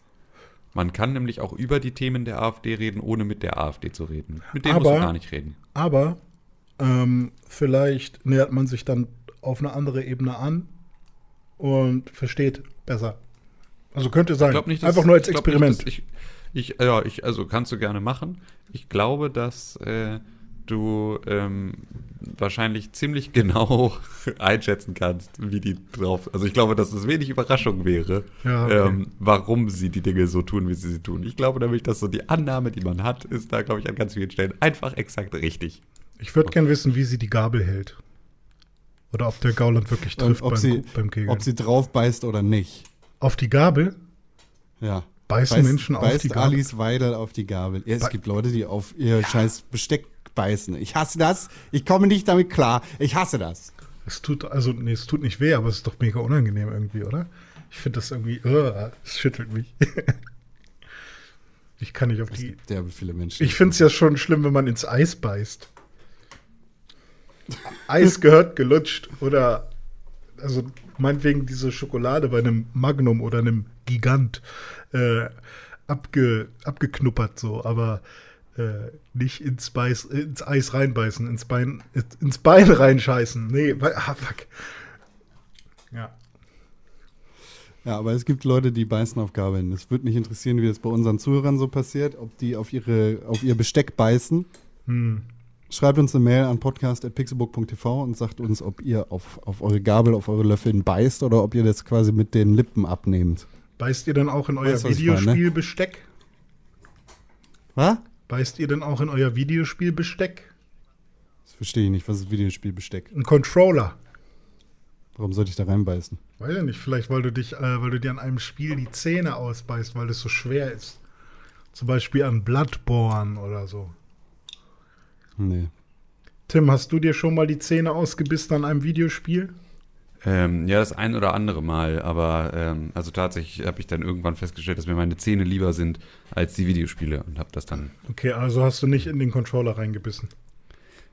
Man kann nämlich auch über die Themen der AfD reden, ohne mit der AfD zu reden. Mit denen musst Aber- du gar nicht reden. Aber ähm, vielleicht nähert man sich dann auf eine andere Ebene an und versteht besser. Also könnte sein. Nicht, Einfach nur als Experiment. Nicht, ich, ich, ja, ich, also kannst du gerne machen. Ich glaube, dass äh, du ähm, wahrscheinlich ziemlich [laughs] genau einschätzen kannst, wie die drauf. Also ich glaube, dass es wenig Überraschung wäre, Ja, okay. ähm, warum sie die Dinge so tun, wie sie sie tun. Ich glaube nämlich, dass so die Annahme, die man hat, ist da, glaube ich, an ganz vielen Stellen einfach exakt richtig. Ich würde gern wissen, wie sie die Gabel hält. Oder ob der Gauland wirklich trifft ob, beim, sie, beim Kegeln. ob sie drauf beißt oder nicht. auf die Gabel? Ja. Beißen Menschen auf beißt die Gabel? Alice Weidel auf die Gabel. Ja, es Be- gibt Leute, die auf ihr scheiß Besteck beißen. Ich hasse das. Ich komme nicht damit klar. Ich hasse das. Es tut, also, nee, es tut nicht weh, aber es ist doch mega unangenehm irgendwie, oder? Ich finde das irgendwie, uh, es schüttelt mich. [laughs] ich kann nicht auf Es die. gibt derbe viele Menschen. Ich finde es ja schon schlimm, wenn man ins Eis beißt. Eis gehört gelutscht oder also meinetwegen diese Schokolade bei einem Magnum oder einem Gigant äh, abge, abgeknuppert so, aber äh, nicht ins, Beiß, ins Eis reinbeißen, ins Bein, ins Bein reinscheißen. Nee, ah, fuck. Ja. Ja, aber es gibt Leute, die beißen auf Gabeln. Es würde mich interessieren, wie das bei unseren Zuhörern so passiert, ob die auf, ihre, auf ihr Besteck beißen. Hm. Schreibt uns eine Mail an podcast.pixelbook.tv und sagt uns, ob ihr auf, auf eure Gabel, auf eure Löffeln beißt oder ob ihr das quasi mit den Lippen abnehmt. Beißt ihr denn auch in euer ne? Videospielbesteck? Was? Beißt ihr denn auch in euer Videospielbesteck? Das verstehe ich nicht. Was ist Videospielbesteck? Ein Controller. Warum sollte ich da reinbeißen? Weiß ich nicht, vielleicht weil du dich, äh, weil du dir an einem Spiel die Zähne ausbeißt, weil es so schwer ist. Zum Beispiel an Bloodborne oder so. Nee. Tim, hast du dir schon mal die Zähne ausgebissen an einem Videospiel? Ähm, ja, das ein oder andere Mal, aber ähm, also tatsächlich habe ich dann irgendwann festgestellt, dass mir meine Zähne lieber sind als die Videospiele und habe das dann. Okay, also hast du nicht in den Controller reingebissen.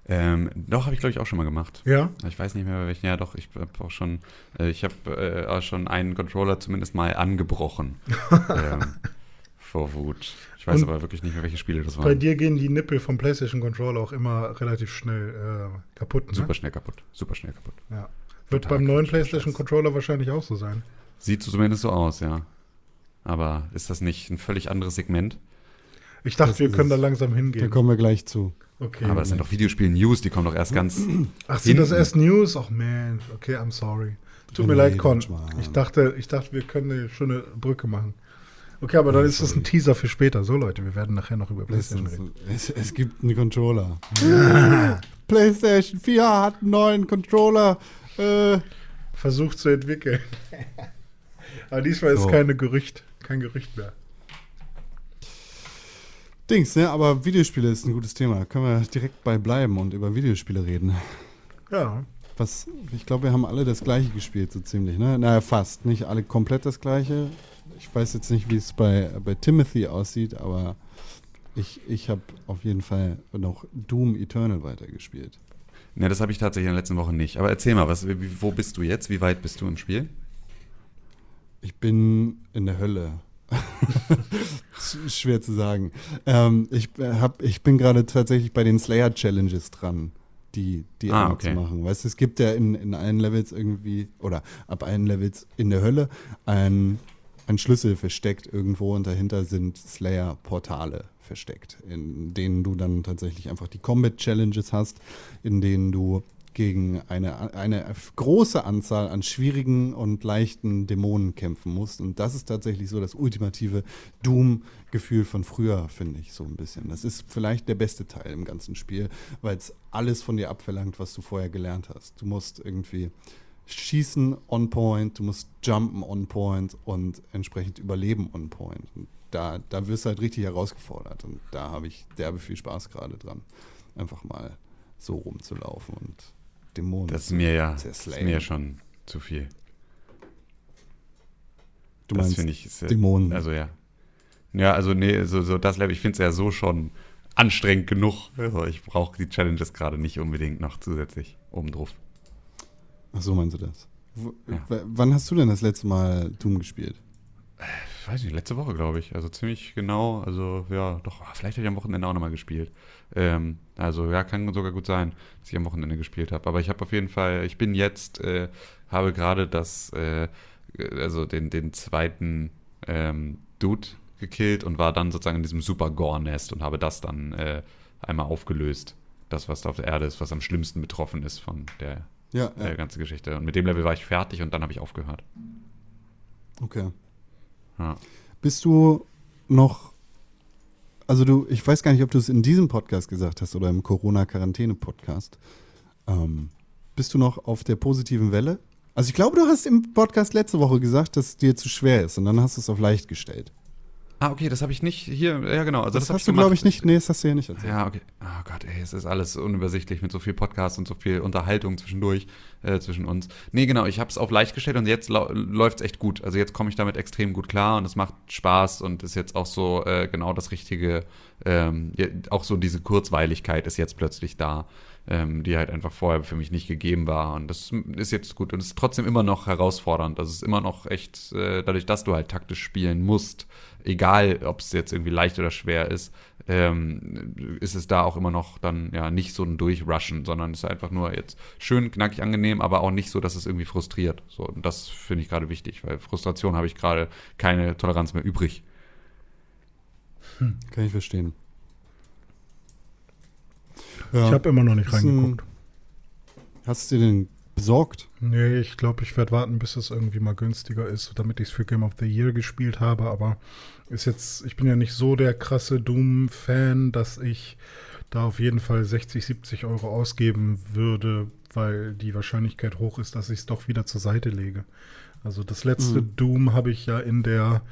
Ähm, doch, habe ich glaube ich auch schon mal gemacht. Ja? Ich weiß nicht mehr, bei welchen. Ja, doch, ich habe auch schon, äh, ich habe äh, auch schon einen Controller zumindest mal angebrochen. [laughs] ähm, vor Wut. Ich weiß Und aber wirklich nicht mehr, welche Spiele das Bei waren. dir gehen die Nippel vom PlayStation Controller auch immer relativ schnell äh, kaputt. Ne? Super schnell kaputt. Super schnell kaputt. Ja. Wird Total beim neuen PlayStation Scheiß. Controller wahrscheinlich auch so sein. Sieht so zumindest so aus, ja. Aber ist das nicht ein völlig anderes Segment? Ich dachte, Das wir können da langsam Da hingehen. kommen wir gleich zu. Okay. Aber es sind doch Videospiel-News, die kommen doch erst ganz. Ach, sind das erst News? Ach Mensch, okay, I'm sorry. Tut Oh mir leid, Con. Ich dachte, ich dachte, wir können eine schöne Brücke machen. Okay, aber dann ist das ein Teaser für später. So, Leute, wir werden nachher noch über PlayStation reden. Es, es gibt einen Controller. [laughs] PlayStation 4 hat einen neuen Controller. Äh, Versucht zu entwickeln. [laughs] aber diesmal ist So. keine Gerücht, kein Gerücht mehr. Dings, ne? Aber Videospiele ist ein gutes Thema. Da können wir direkt bei bleiben und über Videospiele reden. Ja. Was, ich glaube, wir haben alle das gleiche gespielt, so ziemlich, ne? Naja, fast. Nicht alle komplett das gleiche. Ich weiß jetzt nicht, wie es bei, bei Timothy aussieht, aber ich, ich habe auf jeden Fall noch Doom Eternal weitergespielt. Ne, das habe ich tatsächlich in der letzten Woche nicht. Aber erzähl mal, was, wo bist du jetzt? Wie weit bist du im Spiel? Ich bin in der Hölle. Sch- [laughs] Schwer zu sagen. Ähm, ich, hab, ich bin gerade tatsächlich bei den Slayer Challenges dran, die, die Ah, okay. zu machen. Weißt du, es gibt ja in, in allen Levels irgendwie, oder ab allen Levels in der Hölle, ein, ein Schlüssel versteckt irgendwo und dahinter sind Slayer-Portale versteckt, in denen du dann tatsächlich einfach die Combat Challenges hast, in denen du gegen eine, eine große Anzahl an schwierigen und leichten Dämonen kämpfen musst. Und das ist tatsächlich so das ultimative Doom-Gefühl von früher, finde ich so ein bisschen. Das ist vielleicht der beste Teil im ganzen Spiel, weil es alles von dir abverlangt, was du vorher gelernt hast. Du musst irgendwie schießen on point, du musst jumpen on point und entsprechend überleben on point. Und da, da wirst du halt richtig herausgefordert. Und da habe ich derbe viel Spaß gerade dran. Einfach mal so rumzulaufen und Dämonen Das ist mir ja, das ist mir ja schon zu viel. Du das meinst finde ich. Ist, Dämonen. Also ja. Ja, also nee, so, so das Level, ich finde es ja so schon anstrengend genug. Also ich brauche die Challenges gerade nicht unbedingt noch zusätzlich obendrauf. Ach so, meinst du das? W Ja. Wann hast du denn das letzte Mal Doom gespielt? Ich weiß nicht, letzte Woche, glaube ich. Also ziemlich genau. Also ja, doch, ah, vielleicht habe ich am Wochenende auch nochmal gespielt. Ähm, also ja, kann sogar gut sein, dass ich am Wochenende gespielt habe. Aber ich habe auf jeden Fall, ich bin jetzt, äh, habe gerade das, äh, also den, den zweiten ähm, Dude gekillt und war dann sozusagen in diesem super Gore-Nest und habe das dann äh, einmal aufgelöst. Das, was da auf der Erde ist, was am schlimmsten betroffen ist von der Ja, äh, ganzen Geschichte. Und mit dem Level war ich fertig und dann habe ich aufgehört. okay. Ja. Bist du noch, also du, ich weiß gar nicht, ob du es in diesem Podcast gesagt hast oder im Corona-Quarantäne-Podcast. Ähm, bist du noch auf der positiven Welle? Also ich glaube, du hast im Podcast letzte Woche gesagt, dass es dir zu schwer ist und dann hast du es auf leicht gestellt. Ah, okay, das habe ich nicht hier, ja genau. Also Das, hab hast du, glaube ich, nicht. Nee, das hast du ja nicht erzählt. Ja, okay. Oh Gott, ey, es ist alles unübersichtlich mit so viel Podcast und so viel Unterhaltung zwischendurch äh, zwischen uns. Nee, genau, ich habe es auf leicht gestellt und jetzt läuft es echt gut. Also jetzt komme ich damit extrem gut klar und es macht Spaß und ist jetzt auch so äh, genau das Richtige. Ähm, auch so diese Kurzweiligkeit ist jetzt plötzlich da, ähm, die halt einfach vorher für mich nicht gegeben war. Und das ist jetzt gut und es ist trotzdem immer noch herausfordernd. Also es ist immer noch echt, äh, dadurch, dass du halt taktisch spielen musst, egal ob es jetzt irgendwie leicht oder schwer ist, ähm, ist es da auch immer noch dann ja nicht so ein Durchrushen, sondern es ist einfach nur jetzt schön, knackig, angenehm, aber auch nicht so, dass es irgendwie frustriert. So, und das finde ich gerade wichtig, weil Frustration habe ich gerade keine Toleranz mehr übrig. Kann ich verstehen. Ich habe immer noch nicht ein- reingeguckt. Hast du dir den besorgt? Nee, ich glaube, ich werde warten, bis es irgendwie mal günstiger ist, damit ich es für Game of the Year gespielt habe. Aber ist jetzt, ich bin ja nicht so der krasse Doom-Fan, dass ich da auf jeden Fall 60, 70 Euro ausgeben würde, weil die Wahrscheinlichkeit hoch ist, dass ich es doch wieder zur Seite lege. Also das letzte Mhm. Doom habe ich ja in der,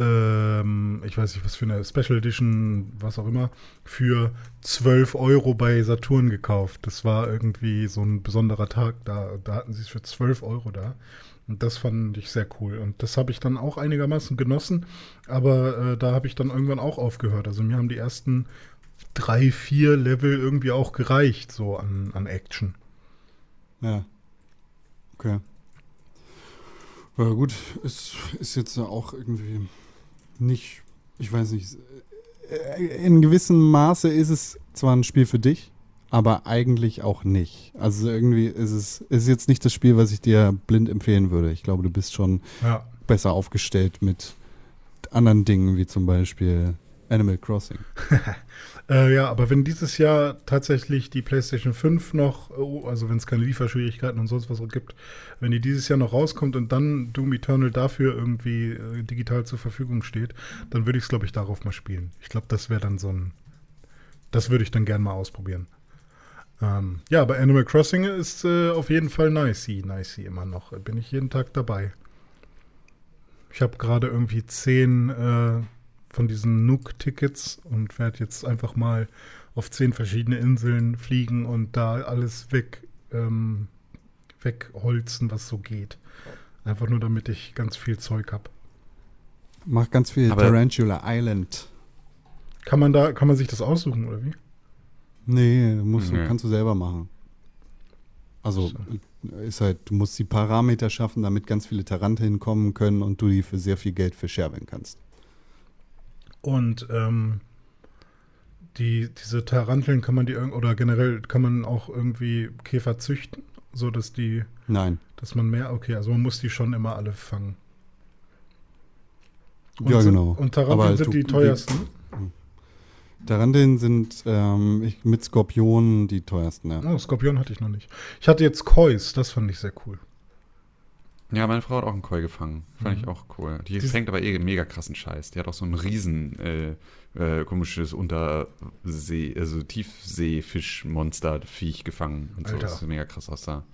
ähm, ich weiß nicht, was für eine Special Edition, was auch immer, für 12 Euro bei Saturn gekauft. Das war irgendwie so ein besonderer Tag. Da, da hatten sie es für 12 Euro da. Und das fand ich sehr cool. Und das habe ich dann auch einigermaßen genossen. Aber äh, da habe ich dann irgendwann auch aufgehört. Also mir haben die ersten drei, vier Level irgendwie auch gereicht, so an, an Action. Ja. Okay. Ja, gut, es ist jetzt auch irgendwie nicht, ich weiß nicht, äh, in gewissem Maße ist es zwar ein Spiel für dich, aber eigentlich auch nicht. Also irgendwie ist es ist jetzt nicht das Spiel, was ich dir blind empfehlen würde. Ich glaube, du bist schon Ja. besser aufgestellt mit anderen Dingen, wie zum Beispiel Animal Crossing. [laughs] Äh, ja, aber wenn dieses Jahr tatsächlich die PlayStation 5 noch, oh, also wenn es keine Lieferschwierigkeiten und sonst was gibt, wenn die dieses Jahr noch rauskommt und dann Doom Eternal dafür irgendwie äh, digital zur Verfügung steht, dann würde ich es, glaube ich, darauf mal spielen. Ich glaube, das wäre dann so ein, das würde ich dann gern mal ausprobieren. Ähm, ja, aber Animal Crossing ist äh, auf jeden Fall nicey, nicey immer noch. Bin ich jeden Tag dabei. Ich habe gerade irgendwie zehn äh, von diesen Nook-Tickets und werde jetzt einfach mal auf zehn verschiedene Inseln fliegen und da alles weg, ähm, wegholzen, was so geht. Einfach nur, damit ich ganz viel Zeug habe. Mach ganz viel Aber- Tarantula Island. Kann man da, kann man sich das aussuchen, oder wie? Nee, musst, Nee. kannst du selber machen. Also ist halt, du musst die Parameter schaffen, damit ganz viele Taranten hinkommen können und du die für sehr viel Geld verscherbeln kannst. Und ähm, die, diese Taranteln kann man die oder generell kann man auch irgendwie Käfer züchten, so dass die, Nein. dass man mehr, okay, also man muss die schon immer alle fangen. Ja, so- genau. Und Aber Taranteln halt sind du- die teuersten. Taranteln sind ähm, ich, mit Skorpionen die teuersten, ja. Oh, Skorpion hatte ich noch nicht. Ich hatte jetzt Kois, das fand ich sehr cool. Ja, meine Frau hat auch einen Koi gefangen. Fand ich auch cool. Die Die- fängt aber eh mega krassen Scheiß. Die hat auch so ein riesen äh, äh, komisches Untersee, also Tiefseefischmonster-Viech gefangen und so. Alter. Das ist mega krass aussah.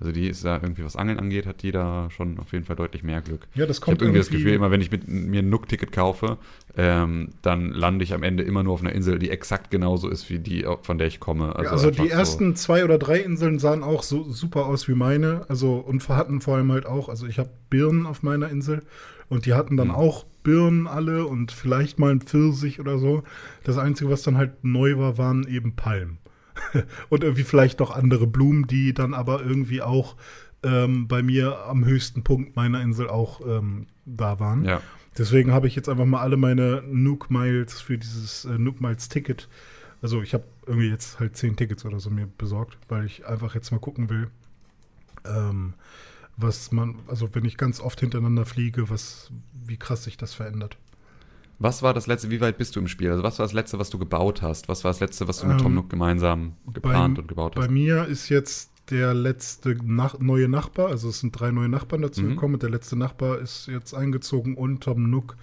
Also die ist da irgendwie, was Angeln angeht, hat die da schon auf jeden Fall deutlich mehr Glück. Ja, das Ich kommt habe irgendwie das Gefühl, immer wenn ich mit, mir ein Nook-Ticket kaufe, ähm, dann lande ich am Ende immer nur auf einer Insel, die exakt genauso ist wie die, von der ich komme. Also, also einfach die ersten zwei oder drei Inseln sahen auch so super aus wie meine. Also und hatten vor allem halt auch, also ich habe Birnen auf meiner Insel und die hatten dann Mhm. auch Birnen alle und vielleicht mal ein Pfirsich oder so. Das Einzige, was dann halt neu war, waren eben Palmen. [laughs] und irgendwie vielleicht noch andere Blumen, die dann aber irgendwie auch ähm, bei mir am höchsten Punkt meiner Insel auch ähm, da waren. Ja. Deswegen habe ich jetzt einfach mal alle meine Nuke Miles für dieses äh, Nuke Miles Ticket. Also ich habe irgendwie jetzt halt zehn Tickets oder so mir besorgt, weil ich einfach jetzt mal gucken will, ähm, was man, also wenn ich ganz oft hintereinander fliege, was, wie krass sich das verändert. Was war das letzte, wie weit bist du im Spiel? Also was war das letzte, was du gebaut hast? Was war das letzte, was du mit Ähm, Tom Nook gemeinsam geplant bei, und gebaut Bei hast? mir ist jetzt der letzte Nach neue Nachbar, also es sind drei neue Nachbarn dazu Mhm. gekommen und der letzte Nachbar ist jetzt eingezogen und Tom Nook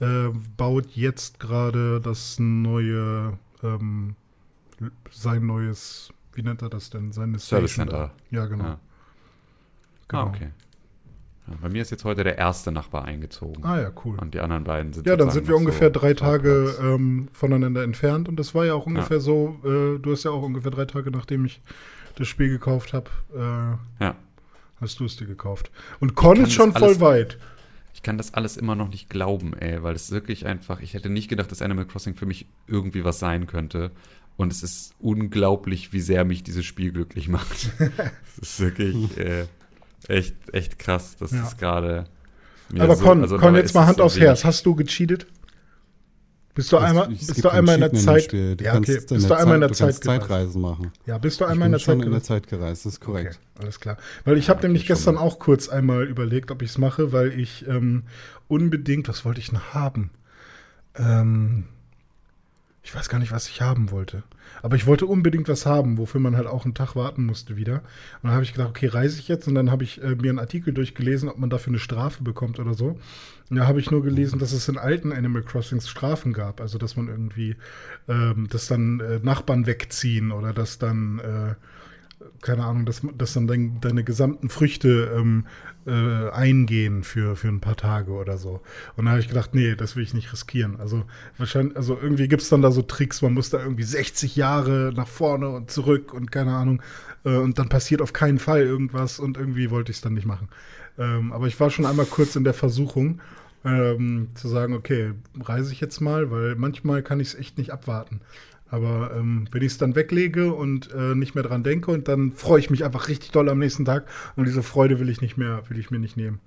äh, baut jetzt gerade das neue, ähm, sein neues, wie nennt er das denn? Seine Service Station Center. da. Ja, genau. Ja. genau. Ah, okay. Ja, bei mir ist jetzt heute der erste Nachbar eingezogen. Ah ja, cool. Und die anderen beiden sind Ja, dann sind wir ungefähr so drei Tage ähm, voneinander entfernt. Und das war ja auch ungefähr so, äh, du hast ja auch ungefähr drei Tage, nachdem ich das Spiel gekauft habe, äh, Ja. hast du es dir gekauft. Und Con ist schon voll weit. Ich kann das alles immer noch nicht glauben, ey, weil es wirklich einfach, ich hätte nicht gedacht, dass Animal Crossing für mich irgendwie was sein könnte. Und es ist unglaublich, wie sehr mich dieses Spiel glücklich macht. [laughs] Es ist wirklich äh, echt, echt krass, dass Ja. es gerade. mir Aber so- Con, also Con jetzt ist mal Hand so aufs wenig. Herz. Hast du gecheatet? Bist du Es- einmal, bist du einmal in der Zeit? Du ja, kannst okay. in Bist du einmal in der Zeit gereist? Zeitreisen machen. Ja, bist du Ich einmal in bin der schon Zeit in der gereist? Zeit gereist, das ist korrekt. Okay, alles klar. Weil ich habe okay, nämlich schon gestern mal. auch kurz einmal überlegt, ob ich es mache, weil ich ähm, unbedingt, was wollte ich noch haben? Ähm, ich weiß gar nicht, was ich haben wollte. Aber ich wollte unbedingt was haben, wofür man halt auch einen Tag warten musste wieder. Und dann habe ich gedacht, okay, reise ich jetzt? Und dann habe ich äh, mir einen Artikel durchgelesen, ob man dafür eine Strafe bekommt oder so. Und da habe ich nur gelesen, dass es in alten Animal Crossings Strafen gab. Also, dass man irgendwie, ähm, dass dann äh, Nachbarn wegziehen oder dass dann, äh, keine Ahnung, dass, dass dann dein, deine gesamten Früchte ähm, äh, eingehen für, für ein paar Tage oder so. Und da habe ich gedacht, nee, das will ich nicht riskieren. Also wahrscheinlich, also irgendwie gibt es dann da so Tricks, man muss da irgendwie 60 Jahre nach vorne und zurück und keine Ahnung. Äh, und dann passiert auf keinen Fall irgendwas und irgendwie wollte ich es dann nicht machen. Ähm, aber ich war schon einmal kurz in der Versuchung, ähm, zu sagen, okay, reise ich jetzt mal, weil manchmal kann ich es echt nicht abwarten. Aber ähm, wenn ich es dann weglege und äh, nicht mehr dran denke und dann freue ich mich einfach richtig doll am nächsten Tag und diese Freude will ich nicht mehr, will ich mir nicht nehmen.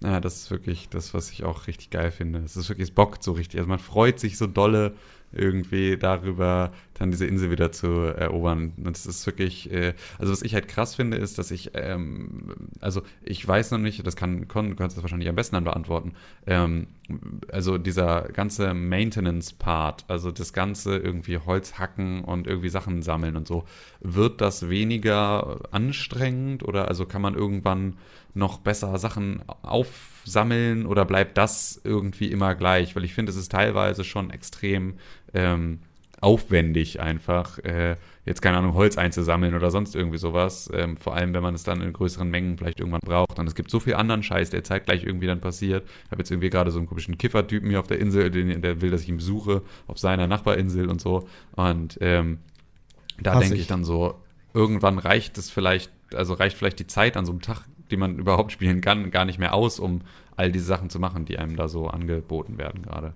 Ja, das ist wirklich das, was ich auch richtig geil finde. Es ist wirklich, es bockt so richtig. Also man freut sich so dolle irgendwie darüber, dann diese Insel wieder zu erobern. Und es ist wirklich, äh, also was ich halt krass finde, ist, dass ich, ähm, also ich weiß noch nicht, das kann, Con, du kannst das wahrscheinlich am besten dann beantworten, ähm, also dieser ganze Maintenance-Part, also das ganze irgendwie Holz hacken und irgendwie Sachen sammeln und so, wird das weniger anstrengend oder also kann man irgendwann noch besser Sachen aufsammeln oder bleibt das irgendwie immer gleich? Weil ich finde, es ist teilweise schon extrem ähm, aufwendig einfach, äh, jetzt keine Ahnung, Holz einzusammeln oder sonst irgendwie sowas. Ähm, vor allem, wenn man es dann in größeren Mengen vielleicht irgendwann braucht. Und es gibt so viel anderen Scheiß, der zeitgleich irgendwie dann passiert. Ich habe jetzt irgendwie gerade so einen komischen Kiffertypen hier auf der Insel, den, der will, dass ich ihn besuche, auf seiner Nachbarinsel und so. Und ähm, da denke ich. ich dann so, irgendwann reicht es vielleicht, also reicht vielleicht die Zeit an so einem Tag, die man überhaupt spielen kann, gar nicht mehr aus, um all diese Sachen zu machen, die einem da so angeboten werden gerade.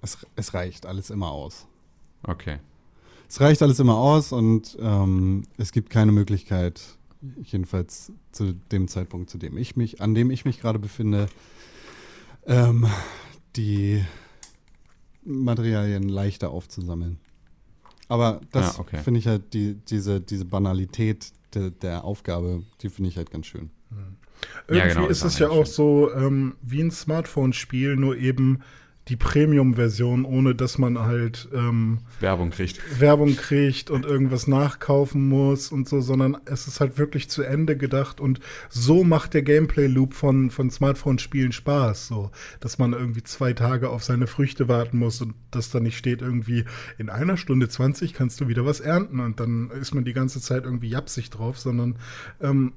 Es, es reicht alles immer aus. Okay. Es reicht alles immer aus und ähm, es gibt keine Möglichkeit, jedenfalls zu dem Zeitpunkt, zu dem ich mich, an dem ich mich gerade befinde, ähm, die Materialien leichter aufzusammeln. Aber das Ja, okay. finde ich halt, die, diese, diese Banalität de, der Aufgabe, die finde ich halt ganz schön. Irgendwie Ja, genau, ist es ja eigentlich auch so ähm, wie ein Smartphone-Spiel, nur eben die Premium-Version, ohne dass man halt ähm, Werbung kriegt. Werbung kriegt und irgendwas nachkaufen muss und so, sondern es ist halt wirklich zu Ende gedacht und so macht der Gameplay-Loop von, von Smartphone-Spielen Spaß, so, dass man irgendwie zwei Tage auf seine Früchte warten muss und das dann nicht steht irgendwie in einer Stunde 20 kannst du wieder was ernten und dann ist man die ganze Zeit irgendwie japsig drauf, sondern ähm,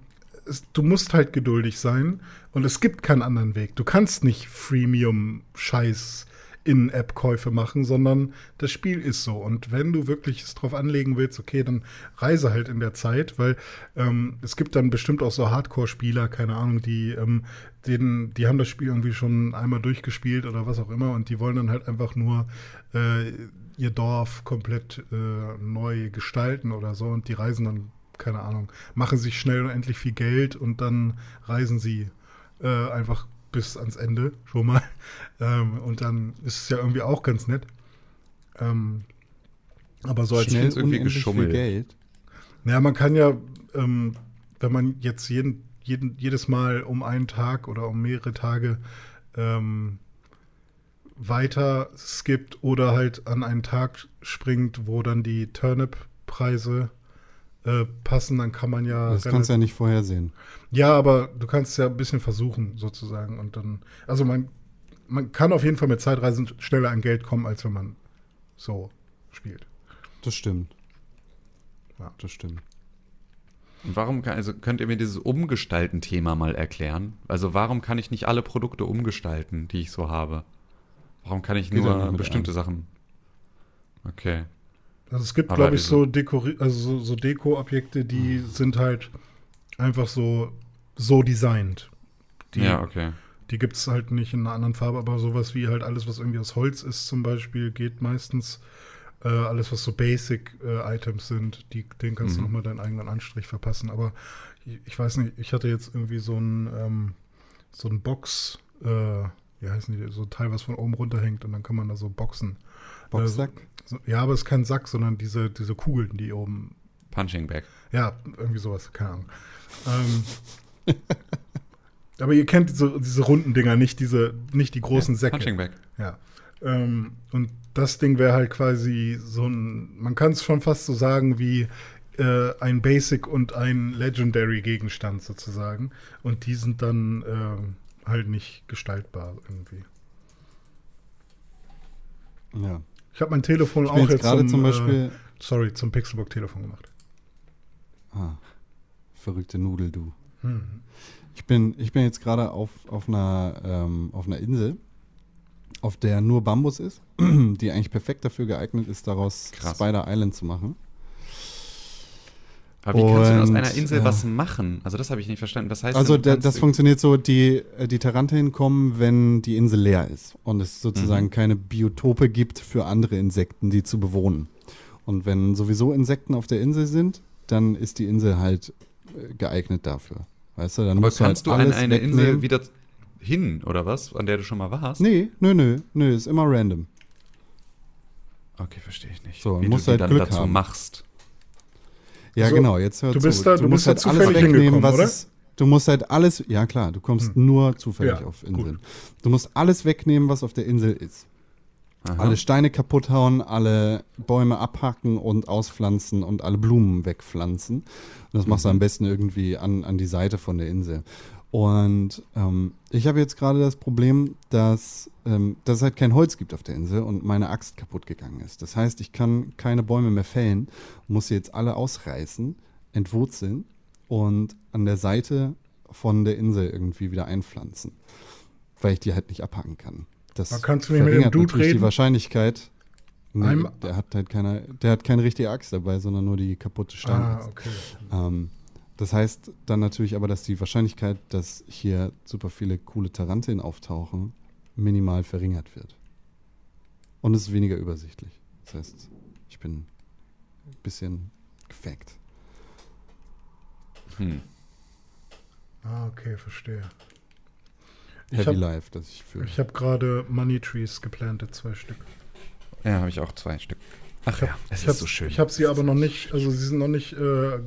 es, du musst halt geduldig sein und es gibt keinen anderen Weg. Du kannst nicht Freemium-Scheiß In-App-Käufe machen, sondern das Spiel ist so. Und wenn du wirklich es drauf anlegen willst, okay, dann reise halt in der Zeit, weil ähm, es gibt dann bestimmt auch so Hardcore-Spieler, keine Ahnung, die, ähm, denen, die haben das Spiel irgendwie schon einmal durchgespielt oder was auch immer und die wollen dann halt einfach nur äh, ihr Dorf komplett äh, neu gestalten oder so und die reisen dann, keine Ahnung, machen sich schnell und endlich viel Geld und dann reisen sie äh, einfach bis ans Ende schon mal. [laughs] Ähm, und dann ist es ja irgendwie auch ganz nett. Ähm, aber so als Schnell. Schnell irgendwie geschummelt. Geld. ja, man kann ja, ähm, wenn man jetzt jeden, jeden, jedes Mal um einen Tag oder um mehrere Tage ähm, weiter skippt oder halt an einen Tag springt, wo dann die Turnip-Preise äh, passen, dann kann man ja. Das kannst du ja nicht vorhersehen. Ja, aber du kannst ja ein bisschen versuchen, sozusagen. Und dann, also man, man kann auf jeden Fall mit Zeitreisen schneller an Geld kommen, als wenn man so spielt. Das stimmt. Ja. Das stimmt. Und warum kann, also könnt ihr mir dieses Umgestalten-Thema mal erklären? Also warum kann ich nicht alle Produkte umgestalten, die ich so habe? Warum kann ich Geht nur bestimmte einem. Sachen? Okay. Also es gibt, glaube ich, so Deko, also so, so Deko-Objekte, die sind halt einfach so, so designt. Die, ja, okay. die gibt es halt nicht in einer anderen Farbe, aber sowas wie halt alles, was irgendwie aus Holz ist, zum Beispiel, geht meistens. Äh, alles, was so Basic-Items sind, die, denen kannst du Mhm. nochmal deinen eigenen Anstrich verpassen. Aber ich, ich weiß nicht, ich hatte jetzt irgendwie so ein, ähm, so ein Box, äh, wie heißen die, so ein Teil, was von oben runterhängt und dann kann man da so boxen. Boxsack? So, ja, aber es ist kein Sack, sondern diese, diese Kugeln, die oben. Punching Bag. Ja, irgendwie sowas, keine Ahnung. Ähm, aber ihr kennt diese, diese runden Dinger, nicht diese, nicht die großen ja, Säcke. Punching Bag. Ja. Ähm, und das Ding wäre halt quasi so ein, man kann es schon fast so sagen wie äh, ein Basic und ein Legendary Gegenstand sozusagen. Und die sind dann ähm, halt nicht gestaltbar irgendwie. Ja. Ich habe mein Telefon Ich auch jetzt jetzt gerade zum, zum äh, Beispiel. sorry, zum Pixelbook-Telefon gemacht. Ah, verrückte Nudel, du. Hm. Ich bin, ich bin jetzt gerade auf, auf, einer, ähm, auf einer Insel, auf der nur Bambus ist, [clears throat] die eigentlich perfekt dafür geeignet ist, daraus Krass. Spider Island zu machen. Aber wie kannst du denn aus einer Insel ja. was machen? Also das habe ich nicht verstanden. Was heißt Also denn, du das funktioniert so, die, äh, die Terrantien kommen, wenn die Insel leer ist und es sozusagen Mhm. keine Biotope gibt für andere Insekten, die zu bewohnen. Und wenn sowieso Insekten auf der Insel sind, dann ist die Insel halt äh, geeignet dafür. Weißt du, dann Aber musst du kannst halt du an eine Insel wegnehmen. wieder hin, oder was? An der du schon mal warst? Nee, nö, nö, nö, ist immer random. Okay, verstehe ich nicht. So, Wie musst du halt dann Glück dazu haben. machst. Ja, Also, genau, jetzt hör du zu. bist da- du musst bist da halt alles zufällig wegnehmen, was oder? es, Du musst halt alles, ja klar, du kommst nur zufällig Ja, auf gut. Inseln. Du musst alles wegnehmen, was auf der Insel ist. Aha. Alle Steine kaputt hauen, alle Bäume abhacken und auspflanzen und alle Blumen wegpflanzen. Und das machst du Mhm. am besten irgendwie an, an die Seite von der Insel. Und ähm, ich habe jetzt gerade das Problem, dass, ähm, dass es halt kein Holz gibt auf der Insel und meine Axt kaputt gegangen ist. Das heißt, ich kann keine Bäume mehr fällen, muss sie jetzt alle ausreißen, entwurzeln und an der Seite von der Insel irgendwie wieder einpflanzen. Weil ich die halt nicht abhacken kann. Das Aber kannst du nicht mit dem verringert Dude natürlich reden? die Wahrscheinlichkeit. Nee, der hat halt keine, der hat keine richtige Axt dabei, sondern nur die kaputte Ah, Steinaxt. okay. Ähm, das heißt dann natürlich aber, dass die Wahrscheinlichkeit, dass hier super viele coole Tarantien auftauchen, minimal verringert wird. Und es ist weniger übersichtlich. Das heißt, ich bin ein bisschen gefackt. Hm. Ah, okay, verstehe. Ich Heavy hab- Life, das ich fühle. Ich habe gerade Money Trees geplantet, zwei Stück. Ja, habe ich auch zwei Stück. Ach ja, es ist so schön. Ich habe sie aber noch nicht, also sie sind noch nicht äh,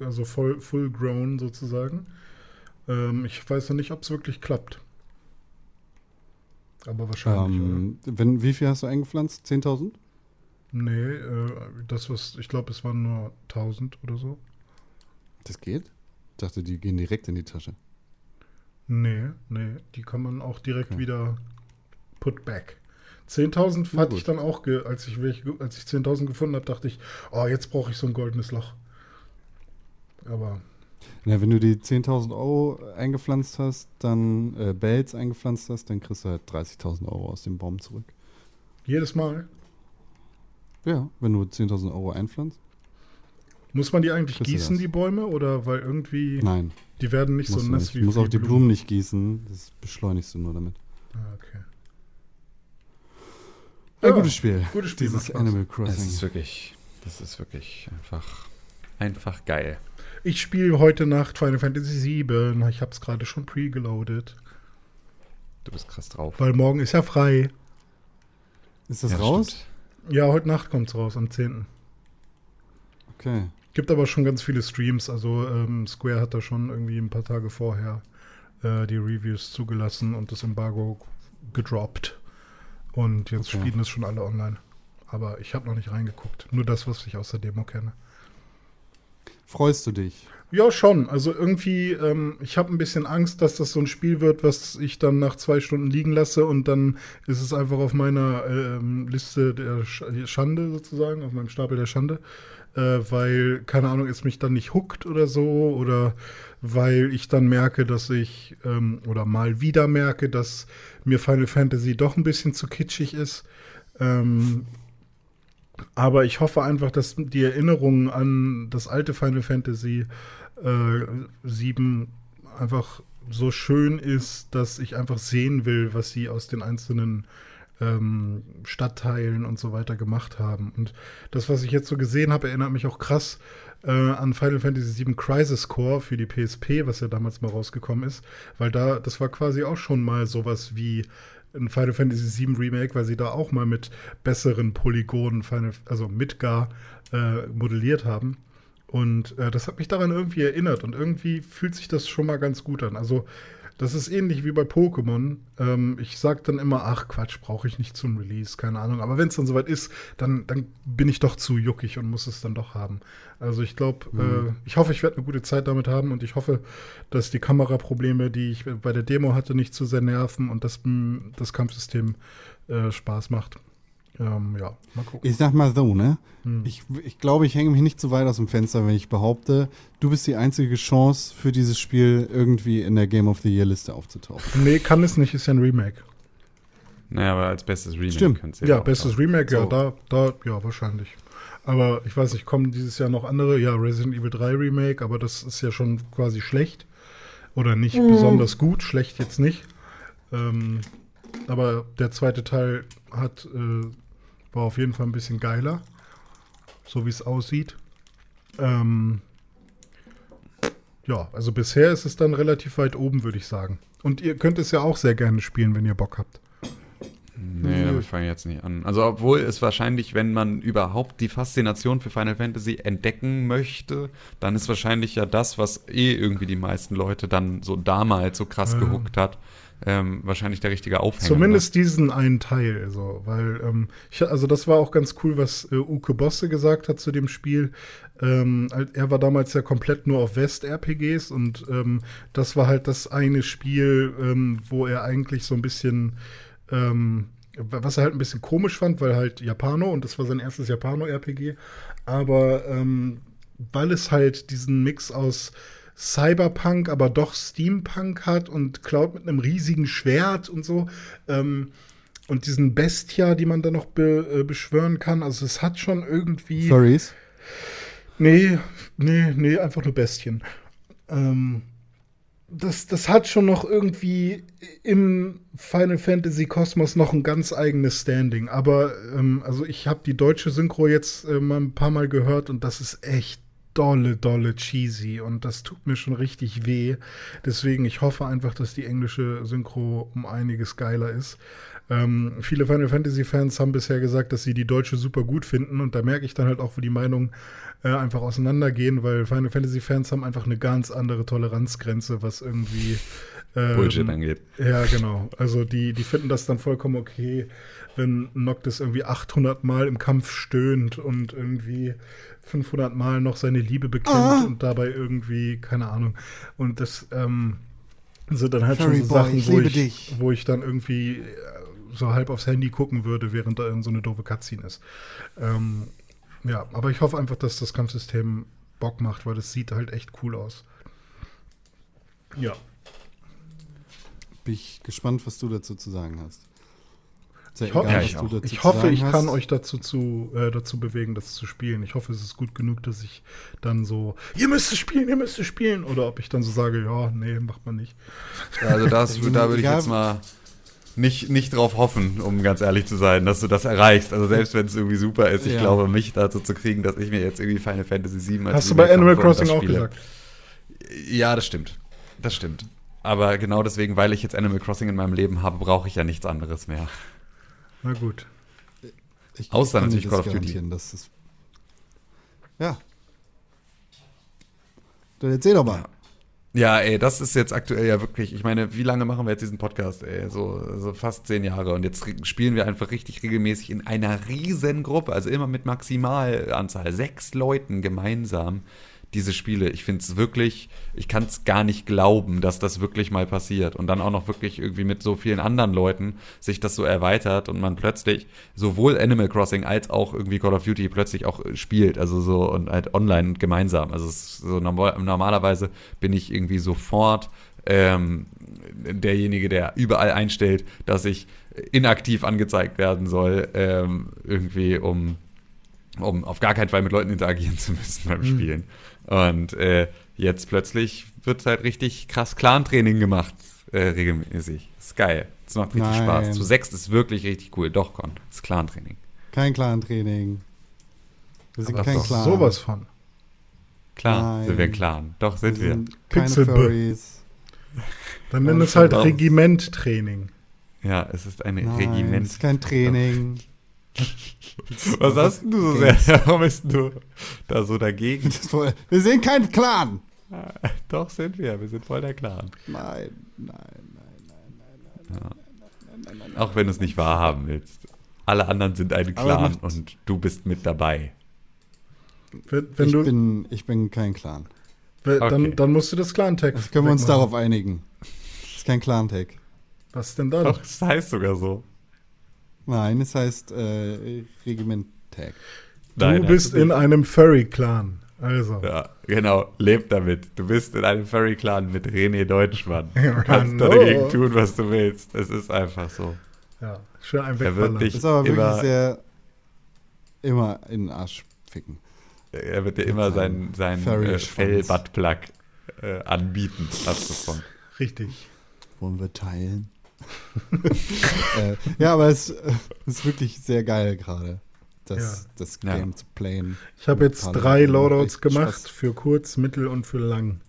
also voll, full grown sozusagen. Ähm, ich weiß noch nicht, ob es wirklich klappt. Aber wahrscheinlich, Ähm, wenn, wie viel hast du eingepflanzt? 10.000? oder? Nee, äh, das was, ich glaube, es waren nur 1000 oder so. Das geht? Ich dachte, die gehen direkt in die Tasche. Nee, nee, die kann man auch direkt Okay. wieder put back. 10.000 Na hatte ich dann auch, als ich, welche, als ich 10.000 gefunden habe, dachte ich, oh, jetzt brauche ich so ein goldenes Loch. Aber Ja, wenn du die 10.000 Euro eingepflanzt hast, dann äh, Bells eingepflanzt hast, dann kriegst du halt 30.000 Euro aus dem Baum zurück. Jedes Mal. Ja, wenn du 10.000 Euro einpflanzt. Muss man die eigentlich gießen, die Bäume? Oder weil irgendwie Nein, die werden nicht so nass nicht. wie Du musst auch die Blumen. Blumen nicht gießen. Das beschleunigst du nur damit. Ah, okay. Ein Ja, gutes Spiel. gutes Spiel, Dieses. Animal Das ist Crossing. wirklich, das ist wirklich einfach, einfach geil. Ich spiele heute Nacht Final Fantasy VII. Ich habe es gerade schon pre-geloadet. Du bist krass drauf. Weil morgen ist ja frei. Ist das Ja, raus? stimmt. Ja, heute Nacht kommt es raus, am 10. Okay. Gibt aber schon ganz viele Streams. Also ähm, Square hat da schon irgendwie ein paar Tage vorher äh, die Reviews zugelassen und das Embargo gedroppt. Und jetzt Okay. spielen es schon alle online. Aber ich habe noch nicht reingeguckt. Nur das, was ich aus der Demo kenne. Freust du dich? Ja, schon. Also irgendwie, ähm, ich habe ein bisschen Angst, dass das so ein Spiel wird, was ich dann nach zwei Stunden liegen lasse und dann ist es einfach auf meiner ähm, Liste der Sch- Schande sozusagen, auf meinem Stapel der Schande, äh, weil, keine Ahnung, es mich dann nicht huckt oder so oder weil ich dann merke, dass ich, ähm, oder mal wieder merke, dass mir Final Fantasy doch ein bisschen zu kitschig ist. Ähm, aber ich hoffe einfach, dass die Erinnerung an das alte Final Fantasy äh, 7 einfach so schön ist, dass ich einfach sehen will, was sie aus den einzelnen ähm, Stadtteilen und so weiter gemacht haben. Und das, was ich jetzt so gesehen habe, erinnert mich auch krass äh, an Final Fantasy VII Crisis Core für die PSP, was ja damals mal rausgekommen ist, weil da, das war quasi auch schon mal sowas wie ein Final Fantasy VII Remake, weil sie da auch mal mit besseren Polygonen, Final, also mit gar äh, modelliert haben. Und äh, das hat mich daran irgendwie erinnert und irgendwie fühlt sich das schon mal ganz gut an. Also das ist ähnlich wie bei Pokémon. Ähm, ich sag dann immer, ach Quatsch, brauche ich nicht zum Release, keine Ahnung. Aber wenn es dann soweit ist, dann, dann bin ich doch zu juckig und muss es dann doch haben. Also ich glaube, äh, ich hoffe, ich werde eine gute Zeit damit haben und ich hoffe, dass die Kameraprobleme, die ich bei der Demo hatte, nicht zu sehr nerven und dass mh, das Kampfsystem äh, Spaß macht. Ähm, ja, mal gucken. Ich sag mal so, ne? Hm. Ich, ich glaube, ich hänge mich nicht zu weit aus dem Fenster, wenn ich behaupte, du bist die einzige Chance für dieses Spiel irgendwie in der Game of the Year Liste aufzutauchen. Nee, kann es nicht, ist ja ein Remake. Naja, aber als bestes Remake Stimmt. kannst du Ja, auch bestes drauf. Remake, ja, So. da, da, ja, wahrscheinlich. Aber ich weiß nicht, kommen dieses Jahr noch andere? Ja, Resident Evil 3 Remake, aber das ist ja schon quasi schlecht. Oder nicht besonders gut, schlecht jetzt nicht. Ähm, aber der zweite Teil hat, äh, war auf jeden Fall ein bisschen geiler. So wie es aussieht. Ähm, ja, also bisher ist es dann relativ weit oben, würde ich sagen. Und ihr könnt es ja auch sehr gerne spielen, wenn ihr Bock habt. Nee, damit fange ich jetzt nicht an. Also, obwohl es wahrscheinlich, wenn man überhaupt die Faszination für Final Fantasy entdecken möchte, dann ist wahrscheinlich ja das, was eh irgendwie die meisten Leute dann so damals so krass Ja. gehuckt hat, ähm, wahrscheinlich der richtige Aufhänger. Zumindest diesen einen Teil, so, weil, ähm, ich, also das war auch ganz cool, was äh, Uke Bosse gesagt hat zu dem Spiel. Ähm, halt, er war damals ja komplett nur auf West-RPGs und ähm, das war halt das eine Spiel, ähm, wo er eigentlich so ein bisschen, ähm, was er halt ein bisschen komisch fand, weil halt Japano und das war sein erstes Japano-RPG, aber ähm, weil es halt diesen Mix aus Cyberpunk, aber doch Steampunk hat und Cloud mit einem riesigen Schwert und so. Ähm, und diesen Bestia, die man da noch be, äh, beschwören kann. Also es hat schon irgendwie. Furries? Nee, nee, nee, einfach nur Bestien. Ähm, das, das hat schon noch irgendwie im Final Fantasy Kosmos noch ein ganz eigenes Standing. Aber ähm, also ich habe die deutsche Synchro jetzt äh, mal ein paar Mal gehört und das ist echt dolle, dolle cheesy und das tut mir schon richtig weh. Deswegen, ich hoffe einfach, dass die englische Synchro um einiges geiler ist. Ähm, viele Final Fantasy Fans haben bisher gesagt, dass sie die deutsche super gut finden und da merke ich dann halt auch, wo die Meinungen äh, einfach auseinandergehen, weil Final Fantasy Fans haben einfach eine ganz andere Toleranzgrenze, was irgendwie ähm, Bullshit angeht. ja, genau. Also die, die finden das dann vollkommen okay, wenn Noctis irgendwie 800 Mal im Kampf stöhnt und irgendwie 500 Mal noch seine Liebe bekennt und dabei irgendwie, keine Ahnung. Und das ähm, sind dann halt Furry schon so Boy, Sachen, ich wo, ich, dich. wo ich dann irgendwie äh, so halb aufs Handy gucken würde, während da irgend so eine doofe Cutscene ist. Ähm, ja, aber ich hoffe einfach, dass das Kampfsystem Bock macht, weil das sieht halt echt cool aus. Ja. Bin ich gespannt, was du dazu zu sagen hast. Ja Ich, ho egal, Ja, ich du auch. dazu ich hoffe, ich hast. kann euch dazu, zu, äh, dazu bewegen, das zu spielen. Ich hoffe, es ist gut genug, dass ich dann so, ihr müsst es spielen, ihr müsst es spielen. Oder ob ich dann so sage, ja, nee, macht man nicht. Also das, [laughs] da würde ich Ja. jetzt mal nicht, nicht drauf hoffen, um ganz ehrlich zu sein, dass du das erreichst. Also selbst wenn es irgendwie super ist, ich Ja. glaube, mich dazu zu kriegen, dass ich mir jetzt irgendwie Final Fantasy VII als Hast du bei Animal Crossing auch gesagt? Ja, das stimmt. Das stimmt. Aber genau deswegen, weil ich jetzt Animal Crossing in meinem Leben habe, brauche ich ja nichts anderes mehr. Na gut. Ich Außer natürlich Call of Duty. garantieren, dass das ja. Dann erzähl doch mal. Ja, ey, das ist jetzt aktuell ja wirklich, ich meine, wie lange machen wir jetzt diesen Podcast, ey? So, so fast zehn Jahre. Und jetzt spielen wir einfach richtig regelmäßig in einer riesen Gruppe, also immer mit Maximalanzahl, sechs Leuten gemeinsam diese Spiele. Ich finde es wirklich, ich kann es gar nicht glauben, dass das wirklich mal passiert. Und dann auch noch wirklich irgendwie mit so vielen anderen Leuten sich das so erweitert und man plötzlich sowohl Animal Crossing als auch irgendwie Call of Duty plötzlich auch äh, spielt. Also so und halt online gemeinsam. Also so normal, normalerweise bin ich irgendwie sofort ähm, derjenige, der überall einstellt, dass ich inaktiv angezeigt werden soll, ähm, irgendwie um um auf gar keinen Fall mit Leuten interagieren zu müssen [laughs] beim Spielen. Und äh, jetzt plötzlich wird halt richtig krass Clan-Training gemacht, äh, regelmäßig. Ist geil. Es macht richtig Nein. Spaß. Zu sechs ist wirklich richtig cool. Doch, Con. Ist Clan-Training. Kein Clan-Training. Wir sind Aber kein Clan. Sowas von. Klar Nein. sind wir ein Clan. Doch, Wir sind wir. sind keine Pixelbe. Furries. Dann nenn es halt. Regimenttraining. Ja, es ist ein Nein, Regiment. ist kein Training. Was hast denn du so sehr? [laughs] Warum bist du da so dagegen? Das Wir sind kein Clan. Doch, sind wir. Wir sind voll der Clan. Nein, nein, nein. Auch wenn du es nicht wahrhaben willst. Alle anderen sind ein Clan und du bist mit dabei. Wenn, wenn ich, du, bin, ich bin kein Clan. wenn, Okay. dann, dann musst du das Clan-Tag. Also können wir uns darauf einigen. ist kein Clan-Tag. Was denn dann? Doch, das heißt sogar so. Nein, es heißt äh, Regiment-Tag. Du Nein, bist hast du in nicht. einem Furry-Clan. Also. Ja, genau. Leb damit. Du bist in einem Furry-Clan mit René Deutschmann. Du [laughs] Ja, kannst hallo. dagegen tun, was du willst. Es ist einfach so. Ja, schön ein Er wird dich Das ist aber wirklich immer, sehr immer in den Arsch ficken. er wird dir immer sein, sein äh. Fell-Buttplug äh, anbieten. Hast du von. Richtig. Wollen wir teilen? [laughs] äh, ja, aber es äh, ist wirklich sehr geil gerade, das, Ja. das Ja. Game zu playen. Ich habe jetzt drei Loadouts gemacht. Spaß. Für kurz, mittel und für lang.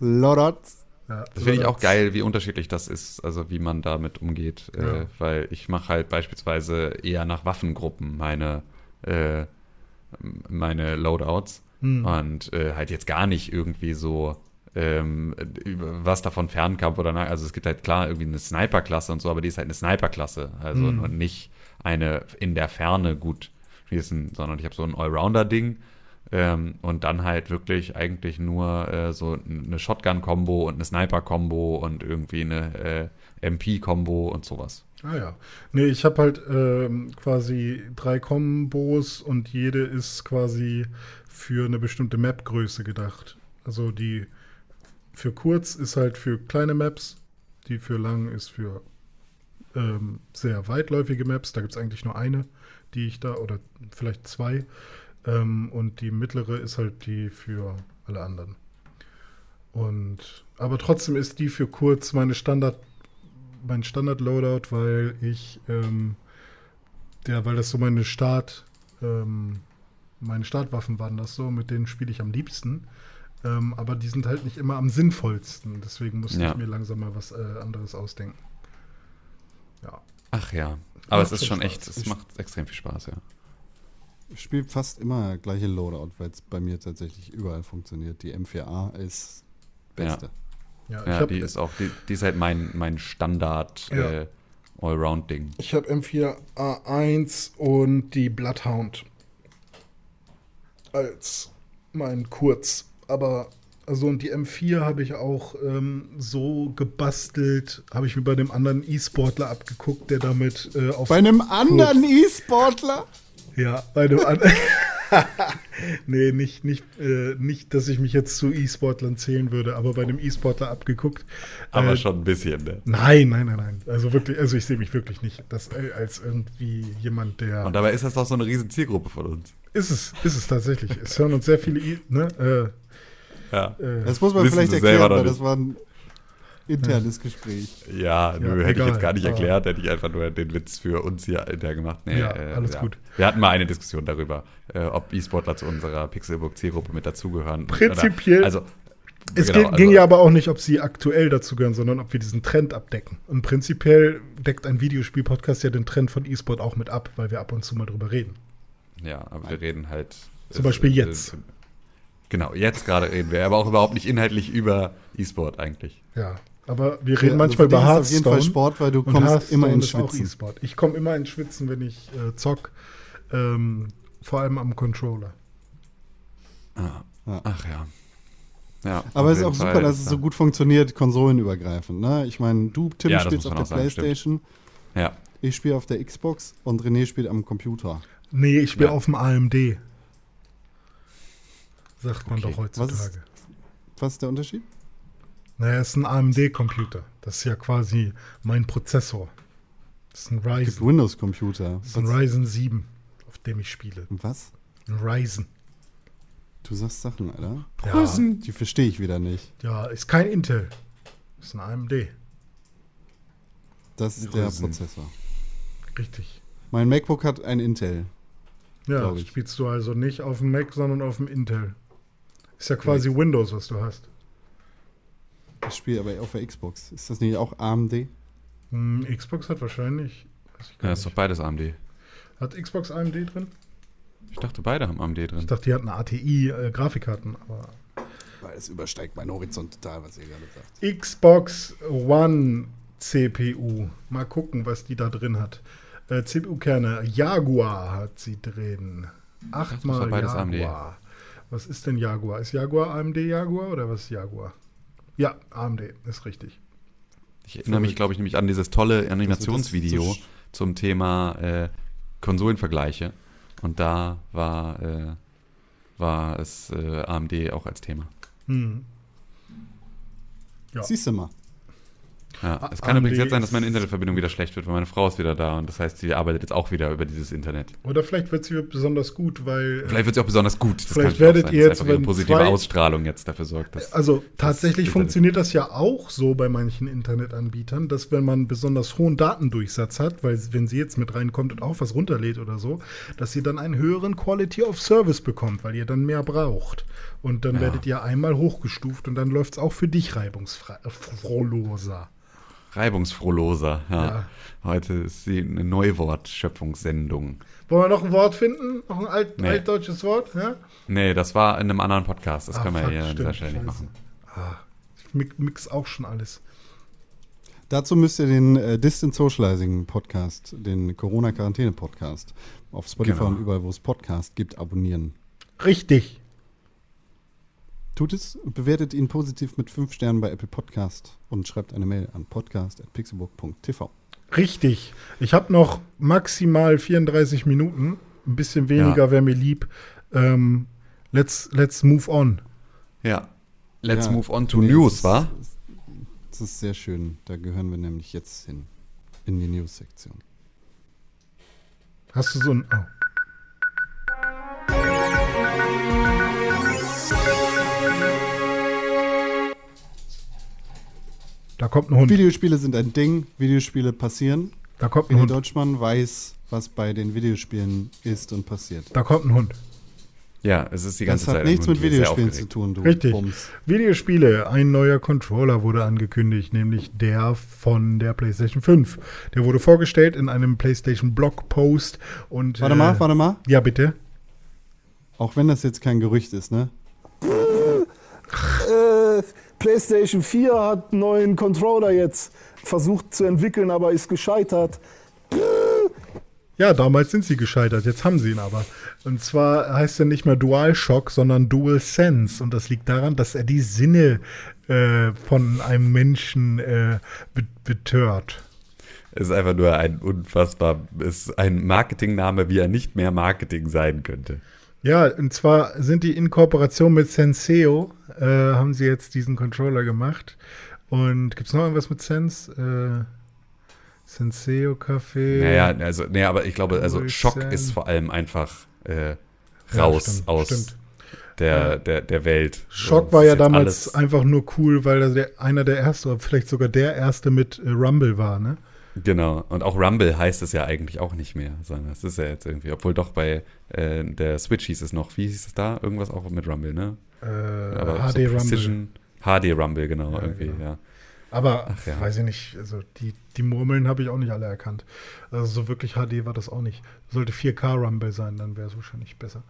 Loadouts. Ja, Das finde ich auch geil, wie unterschiedlich das ist, also wie man damit umgeht. Ja. Äh, weil ich mache halt beispielsweise eher nach Waffengruppen meine, äh, meine Loadouts Hm. und äh, halt jetzt gar nicht irgendwie so ähm, was davon Fernkampf oder na- also es gibt halt klar irgendwie eine Sniper-Klasse und so, aber die ist halt eine Sniper-Klasse, also Hm. und nicht eine in der Ferne gut schießen, sondern ich habe so ein Allrounder-Ding ähm, und dann halt wirklich eigentlich nur äh, so eine Shotgun-Kombo und eine Sniper-Kombo und irgendwie eine äh, MP-Kombo und sowas. Ah ja. Nee, ich habe halt ähm, quasi drei Kombos und jede ist quasi für eine bestimmte Map-Größe gedacht. Also die für kurz ist halt für kleine Maps, die für lang ist für ähm, sehr weitläufige Maps. Da gibt es eigentlich nur eine, die ich da, oder vielleicht zwei. Ähm, und die mittlere ist halt die für alle anderen. Und aber trotzdem ist die für kurz meine Standard mein Standard-Loadout, weil ich, ähm, der, weil das so meine Start, ähm, meine Startwaffen waren das so, mit denen spiele ich am liebsten. Ähm, aber die sind halt nicht immer am sinnvollsten. Deswegen musste Ja. ich mir langsam mal was äh, anderes ausdenken. Ja. Ach ja. Aber es Macht ist schon Spaß. echt, es macht extrem viel Spaß, ja. Ich spiele fast immer gleiche Loadout, weil es bei mir tatsächlich überall funktioniert. Die M4A ist beste. Ja, ich Ja, habe die ist auch, die, die ist halt mein, mein Standard Ja. äh, Allround-Ding. ich hab M4A1 und die Bloodhound als mein Kurz. Aber also und die M4 habe ich auch ähm, so gebastelt, habe ich mir bei dem anderen E-Sportler abgeguckt, der damit äh, auf Bei einem anderen E-Sportler? Ja, bei dem anderen. [laughs] Nee, nicht, nicht, äh, nicht, dass ich mich jetzt zu E-Sportlern zählen würde, aber bei einem E-Sportler abgeguckt. Aber Äh, schon ein bisschen, ne? Nein, nein, nein, nein. Also wirklich, also ich sehe mich wirklich nicht das, äh, als irgendwie jemand, der. Und dabei ist das doch so eine riesen Zielgruppe von uns. ist es, ist es tatsächlich. Es hören uns sehr viele, I ne? Ja. Äh, äh, Das muss man Wissen vielleicht erklären, weil nicht. das war ein internes Gespräch. Ja, nö, hätte egal, ich jetzt gar nicht erklärt, hätte ich einfach nur den Witz für uns hier in der gemacht. Nee, Ja, alles gut. Wir hatten mal eine Diskussion darüber, äh, ob E-Sportler zu unserer Pixelburg-Zielgruppe mit dazugehören. Prinzipiell- Oder, also, Es genau, ging, ging also- ja aber auch nicht, ob sie aktuell dazugehören, sondern ob wir diesen Trend abdecken. Und prinzipiell deckt ein Videospiel-Podcast ja den Trend von E-Sport auch mit ab, weil wir ab und zu mal drüber reden. Ja, aber wir reden halt. Zum Beispiel jetzt. Genau, jetzt gerade reden wir, aber auch überhaupt nicht inhaltlich über E-Sport eigentlich. Ja. Aber wir Ja, reden also manchmal dich über ist auf jeden Fall Hearthstone. Sport, weil du kommst Hearthstone immer ins auch Schwitzen. E-Sport. Ich komme immer ins Schwitzen, wenn ich äh, zock. Ähm, vor allem am Controller. Ah. Ja. Ach ja. ja Aber es ist auch super, Fall dass es so gut funktioniert, konsolenübergreifend. Ne? Ich meine, du, Tim, Ja, spielst auf der sagen, stimmt. Playstation, Ja, ich spiele auf der Xbox und René spielt am Computer. Nee, ich spiele Ja. auf dem AMD. Sagt man Okay. doch heutzutage. Was ist der Unterschied? Naja, es ist ein AMD-Computer. Das ist ja quasi mein Prozessor. Das ist ein Es gibt Ryzen. Windows-Computer. Das ist ein Was? Ryzen 7, auf dem ich spiele. Was? Ein Ryzen. Du sagst Sachen, Alter. Ja, Die verstehe ich wieder nicht. ja, ist kein Intel. Ist ein AMD. Das ist der Ryzen. Prozessor. Richtig. Mein MacBook hat ein Intel. Ja, spielst du also nicht auf dem Mac, sondern auf dem Intel. Ist ja quasi Windows, was du hast. Ich spiele aber auf der Xbox. Ist das nicht auch AMD? Hm, Xbox hat wahrscheinlich. Weiß ich gar ja ist doch beides AMD. Hat Xbox AMD drin? Ich dachte, beide haben AMD Ich drin. dachte, die hatten ATI-Grafikkarten, aber Weil es übersteigt meinen Horizont total, was ihr gerade sagt. Xbox One CPU. Mal gucken, was die da drin hat. Äh, CPU-Kerne. Jaguar hat sie drin. Achtmal war beides Jaguar. AMD. Was ist denn Jaguar? Ist Jaguar AMD Jaguar oder was ist Jaguar? Ja, AMD, ist richtig. Ich erinnere mich, glaube ich, nämlich an dieses tolle Animationsvideo so sch- zum Thema äh, Konsolenvergleiche. Und da war, äh, war es äh, AMD auch als Thema. Hm. Ja. Siehst du mal. Ja, es kann übrigens jetzt sein, dass meine Internetverbindung wieder schlecht wird, weil meine Frau ist wieder da und das heißt, sie arbeitet jetzt auch wieder über dieses Internet. Oder vielleicht wird sie besonders gut, weil. Vielleicht wird sie auch besonders gut. Das Vielleicht kann werdet sein, ihr dass jetzt, wenn positive zwei- Ausstrahlung jetzt dafür sorgt, dass Also tatsächlich Internet- funktioniert das ja auch so bei manchen Internetanbietern, dass wenn man besonders hohen Datendurchsatz hat, weil wenn sie jetzt mit reinkommt und auch was runterlädt oder so, dass ihr dann einen höheren Quality of Service bekommt, weil ihr dann mehr braucht. Und dann Ja. werdet ihr einmal hochgestuft und dann läuft es auch für dich reibungsloser. Reibungsfrohloser. Ja. Ja. Heute ist sie eine Neuwortschöpfungssendung. Wollen wir noch ein Wort finden? Noch ein alt, Nee. altdeutsches Wort? Ja? Nee, das war in einem anderen Podcast. Das Ah, können wir fuck, hier an dieser stimmt, Stelle nicht machen. Ich mi- mix auch schon alles. Dazu müsst ihr den äh, Distant Socializing Podcast, den Corona-Quarantäne-Podcast auf Spotify Genau. und überall, wo es Podcast gibt, abonnieren. Richtig. Tut es und bewertet ihn positiv mit 5 Sternen bei Apple Podcast und schreibt eine Mail an podcast.pixelburg.tv. Richtig. Ich habe noch maximal 34 Minuten. Ein bisschen weniger Ja. wäre mir lieb. Ähm, let's, let's move on. Ja. Let's Ja. move on to Nee, News, wa? Das ist sehr schön. Da gehören wir nämlich jetzt hin. In die News-Sektion. Hast du so ein. Oh. Da kommt ein Hund. Videospiele sind ein Ding. Videospiele passieren. Da kommt ein Hund. Deutschmann weiß, was bei den Videospielen ist und passiert. Da kommt ein Hund. Ja, es ist die ganze Das Zeit hat nichts ein mit Videospielen zu tun, du Richtig. Bums. Videospiele. Ein neuer Controller wurde angekündigt, nämlich der von der PlayStation 5. Der wurde vorgestellt in einem PlayStation Blogpost und. Warte äh, mal, warte mal. Ja, bitte. Auch wenn das jetzt kein Gerücht ist, ne? [laughs] PlayStation 4 hat einen neuen Controller jetzt versucht zu entwickeln, aber ist gescheitert. Ja, damals sind sie gescheitert, jetzt haben sie ihn aber. Und zwar heißt er nicht mehr DualShock, sondern DualSense. Und das liegt daran, dass er die Sinne äh, von einem Menschen äh, be- betört. Es ist einfach nur ein unfassbar, ist ein Marketingname, wie er nicht mehr Marketing sein könnte. Ja, und zwar sind die in Kooperation mit Senseo, äh, haben sie jetzt diesen Controller gemacht. Und gibt es noch irgendwas mit Sense? Äh, Senseo Café. Naja, also, nee, aber ich glaube, also Schock ist vor allem einfach äh, Ja, raus stimmt, aus stimmt. Der, der, der Welt. Schock war ja damals einfach nur cool, weil er der, einer der erste, oder vielleicht sogar der erste mit äh, Rumble war, ne? Genau. Und auch Rumble heißt es ja eigentlich auch nicht mehr, sondern es ist ja jetzt irgendwie, obwohl doch bei äh, der Switch hieß es noch, wie hieß es da? Irgendwas auch mit Rumble, ne? Äh, Aber HD so Rumble. Precision, HD Rumble, genau, Ja, irgendwie, genau. ja. Aber Ach ja. weiß ich nicht, also die, die Murmeln habe ich auch nicht alle erkannt. Also so wirklich HD war das auch nicht. Sollte 4K Rumble sein, dann wäre es wahrscheinlich besser.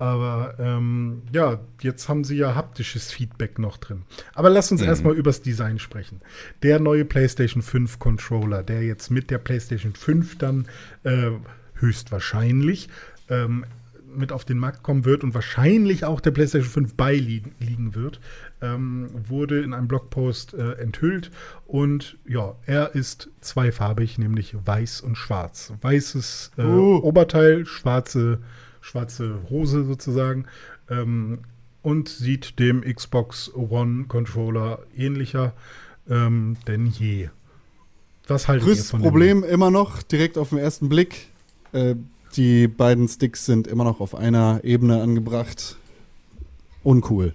Aber ähm, ja, jetzt haben sie ja haptisches Feedback noch drin. Aber lass uns Mhm. erstmal übers Design sprechen. Der neue PlayStation 5 Controller, der jetzt mit der PlayStation 5 dann äh, höchstwahrscheinlich ähm, mit auf den Markt kommen wird und wahrscheinlich auch der PlayStation 5 beiliegen liegen wird, ähm, wurde in einem Blogpost äh, enthüllt. Und ja, er ist zweifarbig, nämlich weiß und schwarz. Weißes äh, Uh. Oberteil, schwarze, schwarze Hose sozusagen. Ähm, und sieht dem Xbox One Controller ähnlicher ähm, denn je. Was haltet ihr Größtes von dem? Problem immer noch, direkt auf den ersten Blick. Äh, die beiden Sticks sind immer noch auf einer Ebene angebracht. Uncool.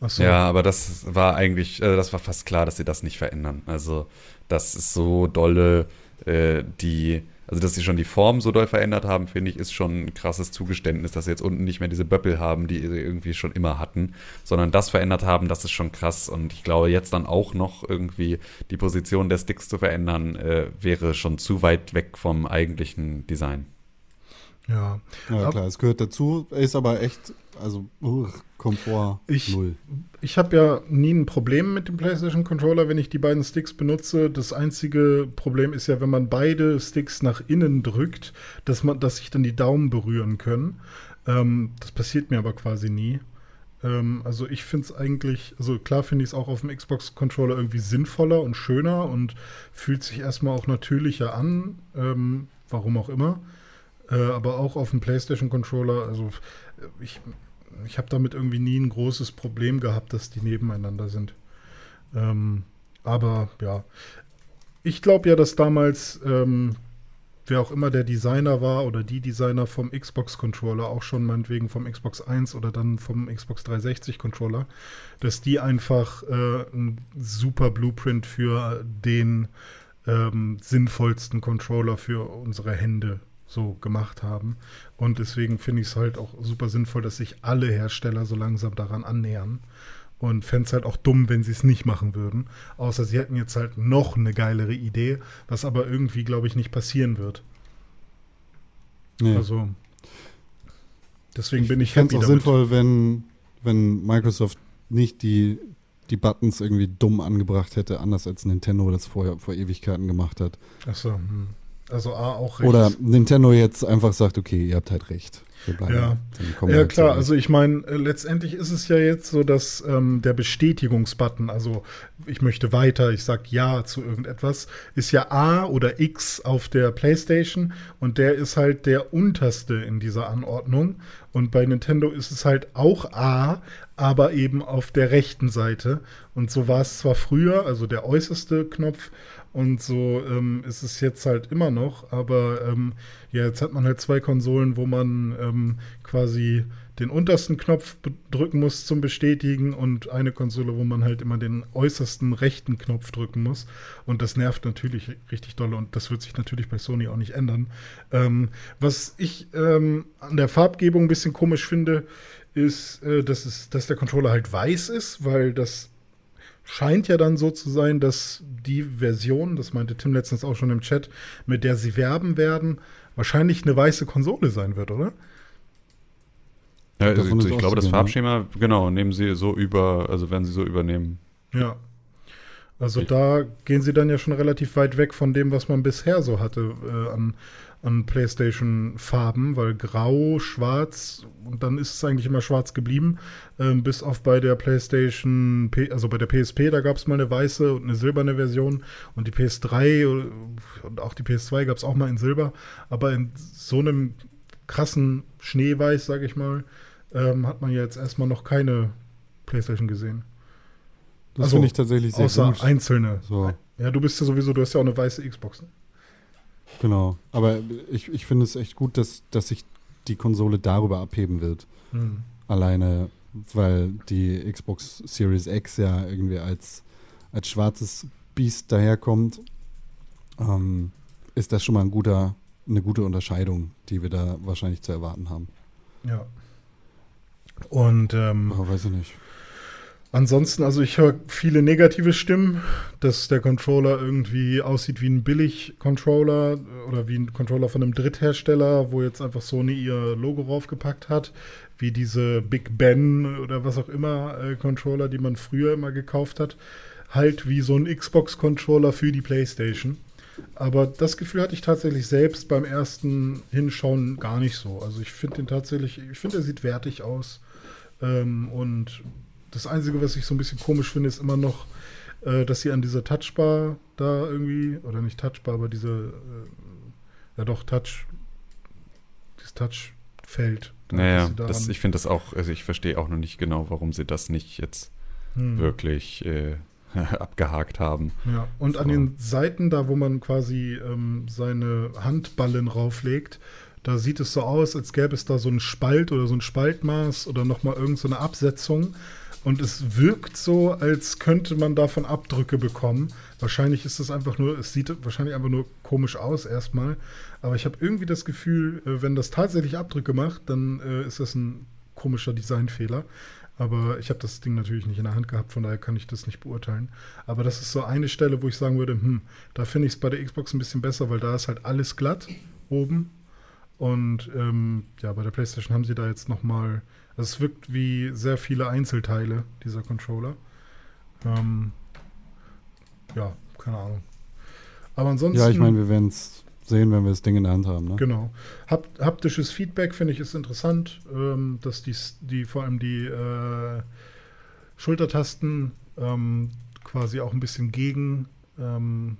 Ach so. Ja, aber das war eigentlich, äh, das war fast klar, dass sie das nicht verändern. Also, das ist so dolle, äh, die, also dass sie schon die Form so doll verändert haben, finde ich, ist schon ein krasses Zugeständnis, dass sie jetzt unten nicht mehr diese Böppel haben, die sie irgendwie schon immer hatten, sondern das verändert haben, das ist schon krass. Und ich glaube, jetzt dann auch noch irgendwie die Position der Sticks zu verändern, äh, wäre schon zu weit weg vom eigentlichen Design. Ja. Ja, klar, es gehört dazu. Ist aber echt, also uh, Komfort Ich- null. Ich habe ja nie ein Problem mit dem PlayStation Controller, wenn ich die beiden Sticks benutze. Das einzige Problem ist ja, wenn man beide Sticks nach innen drückt, dass man, dass sich dann die Daumen berühren können. Ähm, das passiert mir aber quasi nie. Ähm, also ich finde es eigentlich, also klar finde ich es auch auf dem Xbox Controller irgendwie sinnvoller und schöner und fühlt sich erstmal auch natürlicher an, ähm, warum auch immer. Äh, aber auch auf dem PlayStation Controller, also äh, ich, ich habe damit irgendwie nie ein großes Problem gehabt, dass die nebeneinander sind. Ähm, aber ja, ich glaube ja, dass damals, ähm, wer auch immer der Designer war oder die Designer vom Xbox Controller, auch schon meinetwegen vom Xbox 1 oder dann vom Xbox 360 Controller, dass die einfach äh, ein super Blueprint für den ähm, sinnvollsten Controller für unsere Hände so gemacht haben. Und deswegen finde ich es halt auch super sinnvoll, dass sich alle Hersteller so langsam daran annähern. Und fände es halt auch dumm, wenn sie es nicht machen würden. Außer sie hätten jetzt halt noch eine geilere Idee, was aber irgendwie, glaube ich, nicht passieren wird. Nee. Also deswegen bin ich, ich fände happy es auch damit. sinnvoll, wenn, wenn Microsoft nicht die, die Buttons irgendwie dumm angebracht hätte, anders als Nintendo das vorher vor Ewigkeiten gemacht hat. Achso, hm. Also A auch recht. Oder Nintendo jetzt einfach sagt, okay, ihr habt halt recht. Ja. Ja klar, also ich meine, äh, letztendlich ist es ja jetzt so, dass ähm, der Bestätigungsbutton, also ich möchte weiter, ich sag ja zu irgendetwas, ist ja A oder X auf der PlayStation und der ist halt der unterste in dieser Anordnung. Und bei Nintendo ist es halt auch A, aber eben auf der rechten Seite. Und so war es zwar früher, also der äußerste Knopf, und so ähm, ist es jetzt halt immer noch, aber ähm, ja, jetzt hat man halt zwei Konsolen, wo man ähm, quasi den untersten Knopf drücken muss zum Bestätigen und eine Konsole, wo man halt immer den äußersten rechten Knopf drücken muss. Und das nervt natürlich richtig doll und das wird sich natürlich bei Sony auch nicht ändern. Ähm, was ich ähm, an der Farbgebung ein bisschen komisch finde, ist, äh, dass, es, dass der Controller halt weiß ist, weil das scheint ja dann so zu sein, dass die Version, das meinte Tim letztens auch schon im Chat, mit der sie werben werden, wahrscheinlich eine weiße Konsole sein wird, oder? Ja, also ich, ich glaube, das. Farbschema, genau, nehmen sie so über, also werden sie so übernehmen. Ja. Also Ich- da gehen sie dann ja schon relativ weit weg von dem, was man bisher so hatte äh, an, an PlayStation-Farben, weil grau, schwarz und dann ist es eigentlich immer schwarz geblieben, ähm, bis auf bei der PlayStation, P also bei der PSP, da gab es mal eine weiße und eine silberne Version und die PS3 und auch die PS2 gab es auch mal in Silber, aber in so einem krassen Schneeweiß, sage ich mal, ähm, hat man ja jetzt erstmal noch keine PlayStation gesehen. Das Also, finde ich tatsächlich sehr Außer gut. einzelne. So. Ja, du bist ja sowieso, du hast ja auch eine weiße Xbox. Genau. Aber ich, ich finde es echt gut, dass, dass sich die Konsole darüber abheben wird. Hm. Alleine, weil die Xbox Series X ja irgendwie als, als schwarzes Biest daherkommt, ähm, ist das schon mal ein guter, eine gute Unterscheidung, die wir da wahrscheinlich zu erwarten haben. Ja. Und ähm, Aber weiß ich nicht. Ansonsten, also ich höre viele negative Stimmen, dass der Controller irgendwie aussieht wie ein Billig-Controller oder wie ein Controller von einem Dritthersteller, wo jetzt einfach Sony ihr Logo raufgepackt hat, wie diese Big Ben oder was auch immer äh, Controller, die man früher immer gekauft hat, halt wie so ein Xbox-Controller für die PlayStation. Aber das Gefühl hatte ich tatsächlich selbst beim ersten Hinschauen gar nicht so. Also ich finde den tatsächlich, ich finde, er sieht wertig aus. Ähm, und das Einzige, was ich so ein bisschen komisch finde, ist immer noch, äh, dass sie an dieser Touchbar da irgendwie, oder nicht Touchbar, aber diese, äh, ja doch, Touch, dieses Touchfeld. da, Naja, das, ich finde das auch, also ich verstehe auch noch nicht genau, warum sie das nicht jetzt Hm. wirklich äh, [laughs] abgehakt haben. Ja, und an So. den Seiten, da wo man quasi ähm, seine Handballen rauflegt, da sieht es so aus, als gäbe es da so einen Spalt oder so ein Spaltmaß oder nochmal irgendeine so eine Absetzung. Und es wirkt so, als könnte man davon Abdrücke bekommen. Wahrscheinlich ist es einfach nur, es sieht wahrscheinlich einfach nur komisch aus erstmal. Aber ich habe irgendwie das Gefühl, äh, wenn das tatsächlich Abdrücke macht, dann äh, ist das ein komischer Designfehler. Aber ich habe das Ding natürlich nicht in der Hand gehabt, von daher kann ich das nicht beurteilen. Aber das ist so eine Stelle, wo ich sagen würde, hm, da finde ich es bei der Xbox ein bisschen besser, weil da ist halt alles glatt oben. Und ähm, ja, bei der PlayStation haben sie da jetzt nochmal, es wirkt wie sehr viele Einzelteile, dieser Controller. Ähm, ja, keine Ahnung. Aber ansonsten. Ja, ich meine, wir werden es sehen, wenn wir das Ding in der Hand haben. Ne? Genau. Hap haptisches Feedback finde ich ist interessant, ähm, dass die, die vor allem die äh, Schultertasten ähm, quasi auch ein bisschen gegen ähm,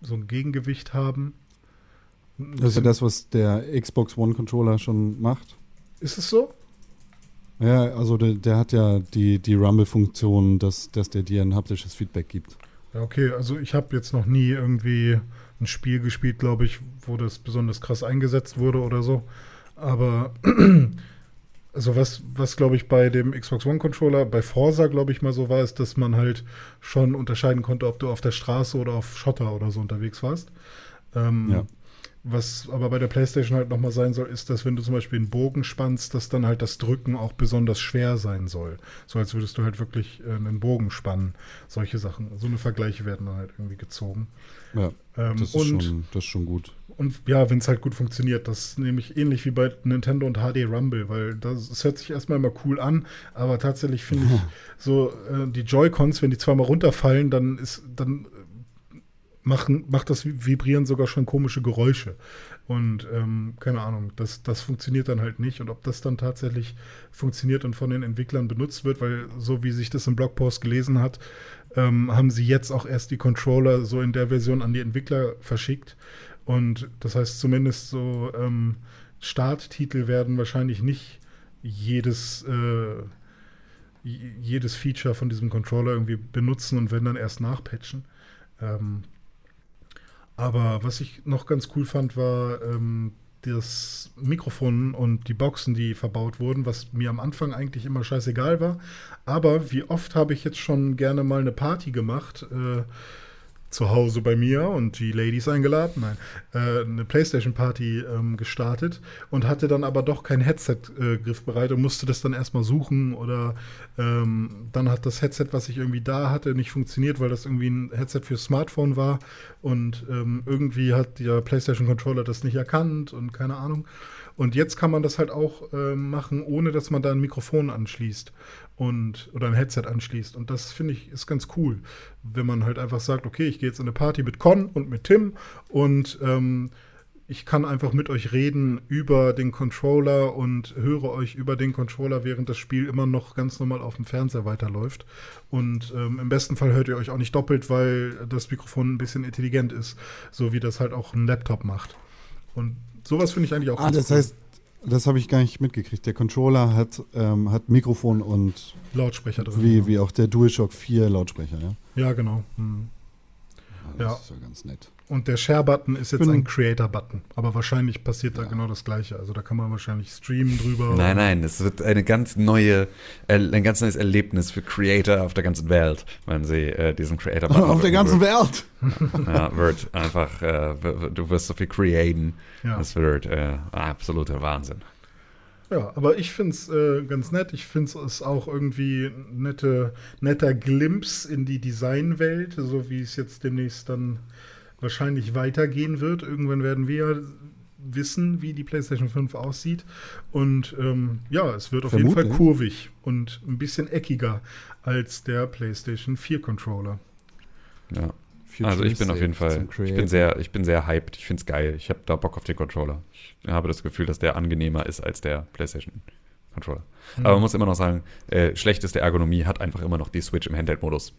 so ein Gegengewicht haben. Ein Das ist ja das, was der Xbox One Controller schon macht. ist es so? Ja, also der, der hat ja die, die Rumble-Funktion, dass, dass der dir ein haptisches Feedback gibt. Ja, okay. Also ich habe jetzt noch nie irgendwie ein Spiel gespielt, glaube ich, wo das besonders krass eingesetzt wurde oder so. Aber [clears throat] also was, was glaube ich bei dem Xbox One Controller, bei Forza glaube ich mal so war, ist, dass man halt schon unterscheiden konnte, ob du auf der Straße oder auf Schotter oder so unterwegs warst. Ähm, Ja. Was aber bei der PlayStation halt nochmal sein soll, ist, dass wenn du zum Beispiel einen Bogen spannst, dass dann halt das Drücken auch besonders schwer sein soll. So als würdest du halt wirklich äh, einen Bogen spannen. Solche Sachen. So eine Vergleiche werden dann halt irgendwie gezogen. Ja, Ähm, das, ist und, schon, das ist schon gut. und ja, wenn es halt gut funktioniert, das ist nämlich ähnlich wie bei Nintendo und HD Rumble, weil das, das hört sich erstmal immer cool an, aber tatsächlich finde ich [laughs] so äh, die Joy-Cons, wenn die zweimal runterfallen, dann ist dann machen, macht das Vibrieren sogar schon komische Geräusche. Und ähm, keine Ahnung, das, das funktioniert dann halt nicht. Und ob das dann tatsächlich funktioniert und von den Entwicklern benutzt wird, weil so wie sich das im Blogpost gelesen hat, ähm, haben sie jetzt auch erst die Controller so in der Version an die Entwickler verschickt. Und das heißt zumindest so ähm, Starttitel werden wahrscheinlich nicht jedes, äh, jedes Feature von diesem Controller irgendwie benutzen und wenn dann erst nachpatchen. Ähm, aber was ich noch ganz cool fand, war ähm, das Mikrofon und die Boxen, die verbaut wurden, was mir am Anfang eigentlich immer scheißegal war. Aber wie oft habe ich jetzt schon gerne mal eine Party gemacht, äh, zu Hause bei mir und die Ladies eingeladen, nein, äh, eine Playstation-Party ähm, gestartet und hatte dann aber doch kein Headset äh, griffbereit und musste das dann erstmal suchen oder ähm, dann hat das Headset, was ich irgendwie da hatte, nicht funktioniert, weil das irgendwie ein Headset für Smartphone war und ähm, irgendwie hat der PlayStation-Controller das nicht erkannt und keine Ahnung. Und jetzt kann man das halt auch ähm, machen, ohne dass man da ein Mikrofon anschließt und oder ein Headset anschließt. Und das finde ich ist ganz cool, wenn man halt einfach sagt, okay, ich gehe jetzt in eine Party mit Con und mit Tim und ähm, ich kann einfach mit euch reden über den Controller und höre euch über den Controller, während das Spiel immer noch ganz normal auf dem Fernseher weiterläuft. Und ähm, im besten Fall hört ihr euch auch nicht doppelt, weil das Mikrofon ein bisschen intelligent ist, so wie das halt auch ein Laptop macht. Und Sowas finde ich eigentlich auch Ah, ganz das cool. heißt, das habe ich gar nicht mitgekriegt. Der Controller hat, ähm, hat Mikrofon und Lautsprecher drin. wie, wie auch der DualShock 4 Lautsprecher, ja? Ja, genau. Hm. Das Ja. ist ja ganz nett. Und der Share-Button ist jetzt Bin- ein Creator-Button. Aber wahrscheinlich passiert da genau das Gleiche. Also da kann man wahrscheinlich streamen drüber. Nein, nein, es wird eine ganz neue, ein ganz neues Erlebnis für Creator auf der ganzen Welt, wenn sie äh, diesen Creator [laughs] Auf der ganzen Welt! Ja, wird einfach, äh, du wirst so viel createn. Ja. Das wird äh, absoluter Wahnsinn. Ja, aber ich finde es äh, ganz nett. Ich finde es auch irgendwie ein nette, netter Glimpse in die Designwelt, so wie es jetzt demnächst dann wahrscheinlich weitergehen wird. Irgendwann werden wir ja wissen, wie die PlayStation 5 aussieht. Und ähm, ja, es wird auf jeden Fall Vermutlich. kurvig und ein bisschen eckiger als der PlayStation 4 Controller. Ja. Also ich bin auf jeden Fall, ich bin sehr, ich bin sehr hyped. Ich finde es geil. Ich habe da Bock auf den Controller. Ich habe das Gefühl, dass der angenehmer ist als der PlayStation Controller. Mhm. Aber man muss immer noch sagen, äh, schlechteste Ergonomie hat einfach immer noch die Switch im Handheld-Modus.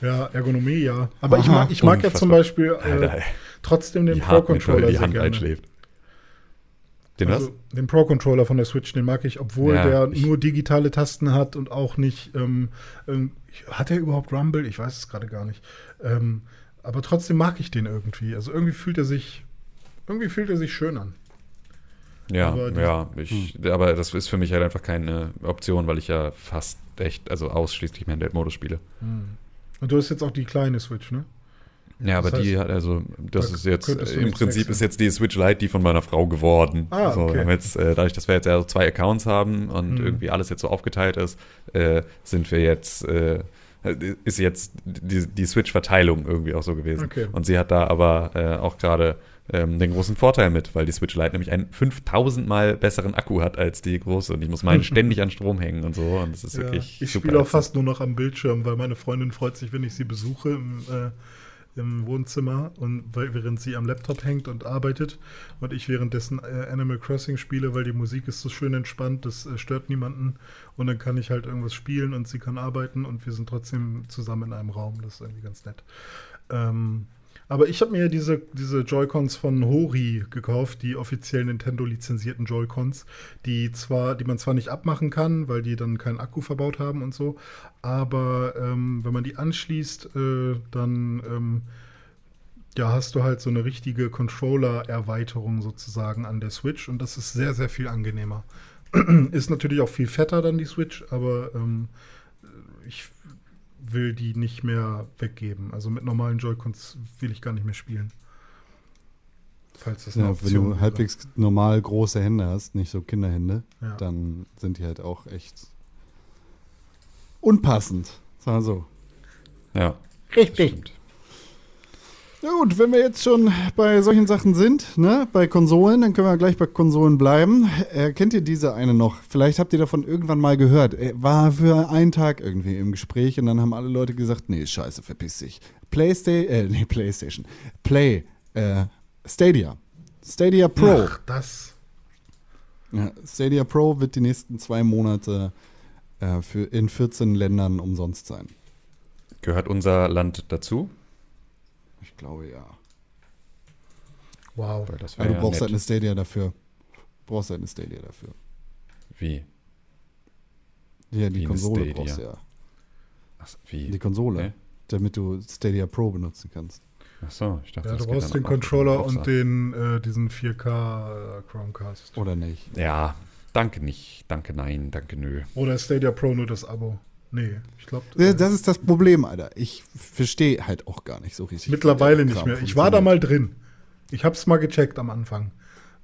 Ja, Ergonomie, ja. Aber ich Aha, mag, ich mag ja zum. Beispiel äh, Alter, trotzdem den Pro-Controller die sehr Hand gerne. einschläft. Den also, was? Den Pro-Controller von der Switch, den mag ich, obwohl Ja, der nur digitale Tasten hat und auch nicht. Ähm, ähm, hat er überhaupt Rumble? Ich weiß es gerade gar nicht. Ähm, aber trotzdem mag ich den irgendwie. Also irgendwie fühlt er sich. Irgendwie fühlt er sich schön an. Ja, aber ja, ich, aber das ist für mich halt einfach keine Option, weil ich ja fast echt, also ausschließlich Handheld-Modus spiele. Und du hast jetzt auch die kleine Switch, ne? Ja, aber Das die heißt, hat, also, das da ist jetzt, im Prinzip wechseln. ist jetzt die Switch Lite die von meiner Frau geworden. Ah, so, okay. jetzt, äh, dadurch, dass wir jetzt ja so zwei Accounts haben und Mhm. irgendwie alles jetzt so aufgeteilt ist, äh, sind wir jetzt, äh, ist jetzt die, die Switch-Verteilung irgendwie auch so gewesen. Okay. Und sie hat da aber äh, auch gerade ähm, den großen Vorteil mit, weil die Switch Lite nämlich einen 5000 mal besseren Akku hat als die große und ich muss meinen [laughs] ständig an Strom hängen und so und das ist Ja, wirklich ich spiele auch fast nur noch am Bildschirm, weil meine Freundin freut sich, wenn ich sie besuche im, äh, im Wohnzimmer und während sie am Laptop hängt und arbeitet und ich währenddessen äh, Animal Crossing spiele, weil die Musik ist so schön entspannt, das äh, stört niemanden und dann kann ich halt irgendwas spielen und sie kann arbeiten und wir sind trotzdem zusammen in einem Raum. Das ist irgendwie ganz nett. Ähm, aber ich habe mir diese, diese Joy-Cons von Hori gekauft, die offiziell Nintendo lizenzierten Joy-Cons, die die man zwar nicht abmachen kann, weil die dann keinen Akku verbaut haben und so, aber ähm, wenn man die anschließt, äh, dann ähm, ja, hast du halt so eine richtige Controller-Erweiterung sozusagen an der Switch und das ist sehr, sehr viel angenehmer. [clears throat] ist natürlich auch viel fetter dann die Switch, aber ähm, ich will die nicht mehr weggeben. Also mit normalen Joy-Cons will ich gar nicht mehr spielen. Falls das Ja, wenn du wäre. halbwegs normal große Hände hast, nicht so Kinderhände, Ja. dann sind die halt auch echt unpassend. Sagen wir so. Ja, Richtig. Ja gut, wenn wir jetzt schon bei solchen Sachen sind, ne, bei Konsolen, dann können wir gleich bei Konsolen bleiben. Äh, kennt ihr diese eine noch? Vielleicht habt ihr davon irgendwann mal gehört. Äh, war für einen Tag irgendwie im Gespräch und dann haben alle Leute gesagt, nee, scheiße, verpiss dich. Playstation, äh, nee, Playstation. Play, äh, Stadia. Stadia Pro. Ach, das. Ja, Stadia Pro wird die nächsten zwei Monate äh, für in 14 Ländern umsonst sein. gehört unser Land dazu? Ich glaube ja. Wow. Weil das Aber du ja brauchst halt eine nett. Stadia dafür. Du brauchst halt eine Stadia dafür. Wie? Ja, Wie die eine Konsole brauchst du ja. Ach, wie? Die Konsole, Okay. damit du Stadia Pro benutzen kannst. Ach so, ich dachte, Ja, das du geht brauchst dann den Controller und den den, äh, diesen 4K äh, Chromecast. Oder nicht? Ja, danke nicht, danke nein, danke nö. Oder Stadia Pro nur das Abo. Nee, ich glaube. Das das ist das Problem, Alter. Ich verstehe halt auch gar nicht so richtig. Mittlerweile nicht mehr. Ich war da mal drin. Ich habe es mal gecheckt am Anfang,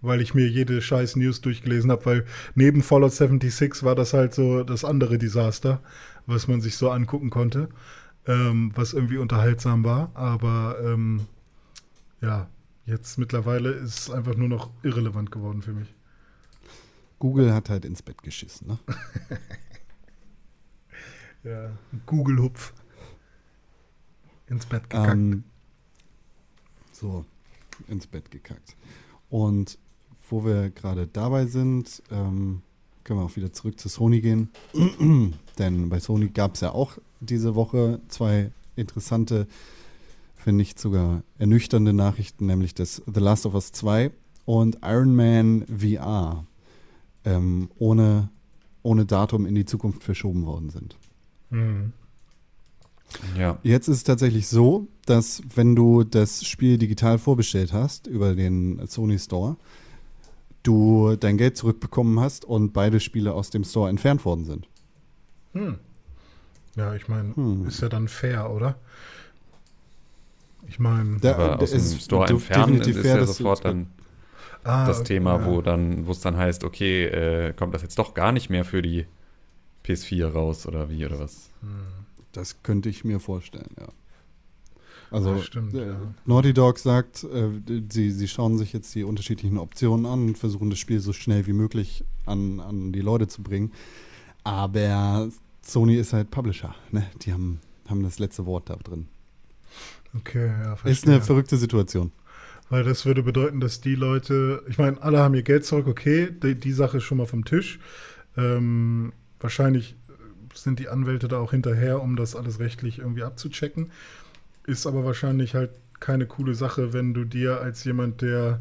weil ich mir jede scheiß News durchgelesen habe, weil neben Fallout 76 war das halt so das andere Desaster, was man sich so angucken konnte, ähm, was irgendwie unterhaltsam war. Aber ähm, ja, jetzt mittlerweile ist es einfach nur noch irrelevant geworden für mich. Google hat halt ins Bett geschissen, ne? [laughs] Ja, Google-Hupf. Ins Bett gekackt. Ähm, so, ins Bett gekackt. Und wo wir gerade dabei sind, ähm, können wir auch wieder zurück zu Sony gehen. [clears throat] Denn bei Sony gab es ja auch diese Woche zwei interessante, wenn nicht sogar ernüchternde Nachrichten, nämlich dass The Last of Us 2 und Iron Man VR ähm, ohne, ohne Datum in die Zukunft verschoben worden sind. Hm. Ja. Jetzt ist es tatsächlich so, dass wenn du das Spiel digital vorbestellt hast über den Sony Store, du dein Geld zurückbekommen hast und beide Spiele aus dem Store entfernt worden sind. Hm. Ja, ich meine, Hm. ist ja dann fair, oder? Ich meine, Da- Aber aus dem es Store entfernen definitiv ist fair, ja sofort dann ah, das Thema, ja. wo dann, wo es dann heißt, okay, äh, kommt das jetzt doch gar nicht mehr für die PS4 raus oder wie oder was? Das könnte ich mir vorstellen, ja. Also Das stimmt, äh, ja. Naughty Dog sagt, äh, sie, sie schauen sich jetzt die unterschiedlichen Optionen an und versuchen das Spiel so schnell wie möglich an, an die Leute zu bringen. Aber Sony ist halt Publisher, ne? Die haben, haben das letzte Wort da drin. Okay, ja, verstehe. Ist eine verrückte Situation. Weil das würde bedeuten, dass die Leute, ich meine, alle haben ihr Geld zurück, okay, die, die Sache ist schon mal vom Tisch. Ähm, wahrscheinlich sind die Anwälte da auch hinterher, um das alles rechtlich irgendwie abzuchecken. Ist aber wahrscheinlich halt keine coole Sache, wenn du dir als jemand, der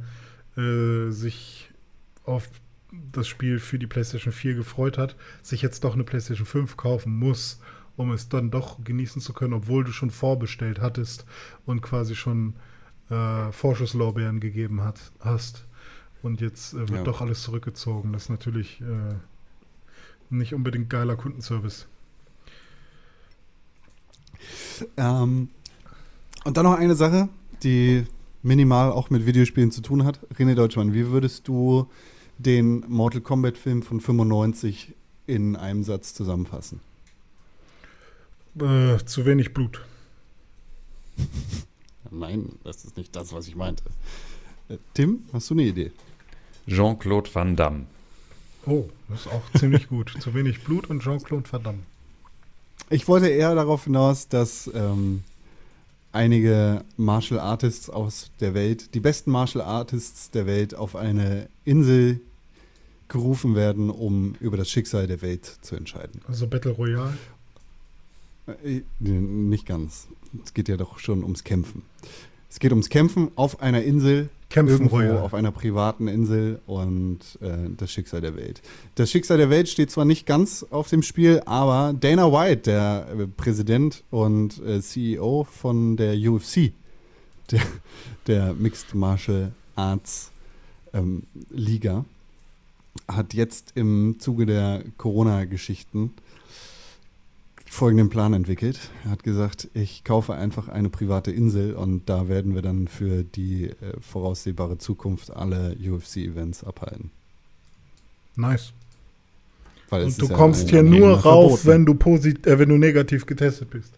äh, sich auf das Spiel für die PlayStation 4 gefreut hat, sich jetzt doch eine PlayStation 5 kaufen muss, um es dann doch genießen zu können, obwohl du schon vorbestellt hattest und quasi schon äh, Vorschusslorbeeren gegeben hat, hast. Und jetzt äh, wird Ja. doch alles zurückgezogen. Das ist natürlich äh, nicht unbedingt geiler Kundenservice. Ähm, und dann noch eine Sache, die minimal auch mit Videospielen zu tun hat. René Deutschmann, wie würdest du den Mortal Kombat Film von 95 in einem Satz zusammenfassen? Äh, zu wenig Blut. [laughs] Nein, das ist nicht das, was ich meinte. Äh, Tim, hast du eine Idee? Jean-Claude Van Damme. Oh, das ist auch [laughs] ziemlich gut. Zu wenig Blut und Jean-Claude Van Damme. Ich wollte eher darauf hinaus, dass ähm, einige Martial Artists aus der Welt, die besten Martial Artists der Welt, auf eine Insel gerufen werden, um über das Schicksal der Welt zu entscheiden. Also Battle Royale. Äh, Nicht ganz. Es geht ja doch schon ums Kämpfen. Es geht ums Kämpfen auf einer Insel, Kämpfen irgendwo Royal. auf einer privaten Insel und äh, das Schicksal der Welt. Das Schicksal der Welt steht zwar nicht ganz auf dem Spiel, aber Dana White, der äh, Präsident und äh, CEO von der UFC, der, der Mixed Martial Arts ähm, Liga, hat jetzt im Zuge der Corona-Geschichten folgenden Plan entwickelt. Er hat gesagt, ich kaufe einfach eine private Insel und da werden wir dann für die äh, voraussehbare Zukunft alle UFC-Events abhalten. Nice. Und du ja kommst hier nur rauf, verboten. wenn du, posit äh, wenn du negativ getestet bist.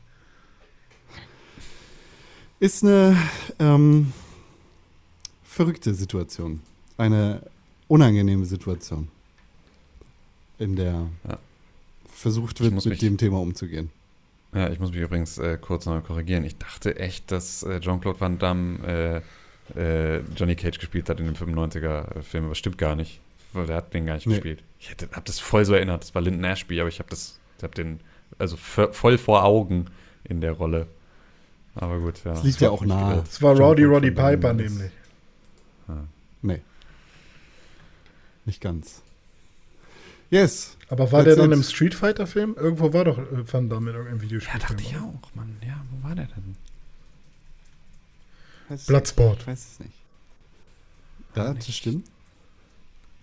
Ist eine ähm, verrückte Situation. Eine unangenehme Situation, in der Ja. Versucht wird, muss mit mich- dem Thema umzugehen. Ja, ich muss mich übrigens äh, kurz noch korrigieren. Ich dachte echt, dass äh, Jean-Claude Van Damme äh, äh, Johnny Cage gespielt hat in dem 95er-Film, aber stimmt gar nicht. Weil Der hat den gar nicht Nee. gespielt. Ich hätte, hab das voll so erinnert. Das war Lyndon Ashby, aber ich habe das, ich habe den also voll vor Augen in der Rolle. Aber gut, ja. Das liegt ja auch nahe. Das war Rowdy Roddy Piper nämlich. Nee. Nicht ganz. Yes. Aber war That's der dann it. im Street Fighter Film? Irgendwo war doch äh, Van Damme in irgendeinem Videospiel. Ja, dachte ich auch, Mann. Ja, wo war der denn? Weiß, Bloodsport. Ich weiß es nicht. Ja, nicht. das stimmt.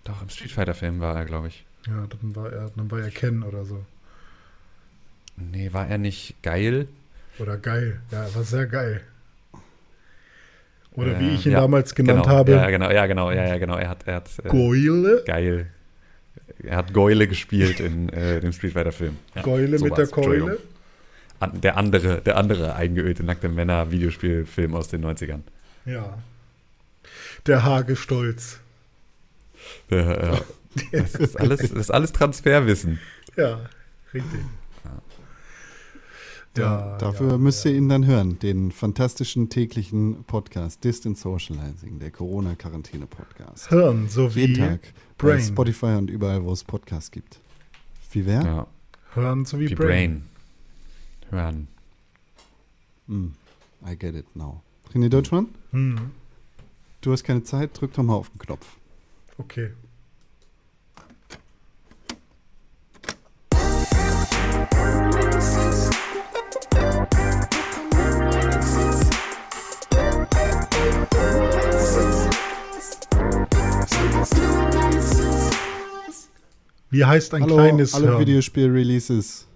Doch, im Street Fighter-Film war er, glaube ich. Ja, dann war er, dann war er Ken oder so. Nee, war er nicht geil? Oder geil. Ja, er war sehr geil. Oder wie Äh, ich ihn ja, damals genannt genau. habe, Ja, genau, ja, genau, ja, ja, genau. Er hat, er hat äh, Goile. geil. Er hat Geule gespielt in äh, dem Street Fighter-Film. Ja, Geule so mit der. Keule. An, der andere, der andere eingeölte nackte Männer-Videospielfilm aus den 90ern. Ja. Der Hagestolz. Der, äh, [laughs] das, ist alles, das ist alles Transferwissen. Ja, richtig. Ja, dafür ja, müsst ihr ja. ihn dann hören, den fantastischen täglichen Podcast Distance Socializing, der Corona-Quarantäne-Podcast. Hirn sowie Jeden Tag bei Brain. Spotify und überall, wo es Podcasts gibt. Wie wer? Ja, Hirn sowie wie Brain. Brain. Hören. Hm, I get it now. René Deutschmann? Hm. du hast keine Zeit, drück doch mal auf den Knopf. Okay. Wie heißt ein Hallo, kleines alle Hirn? Videospiel-Releases.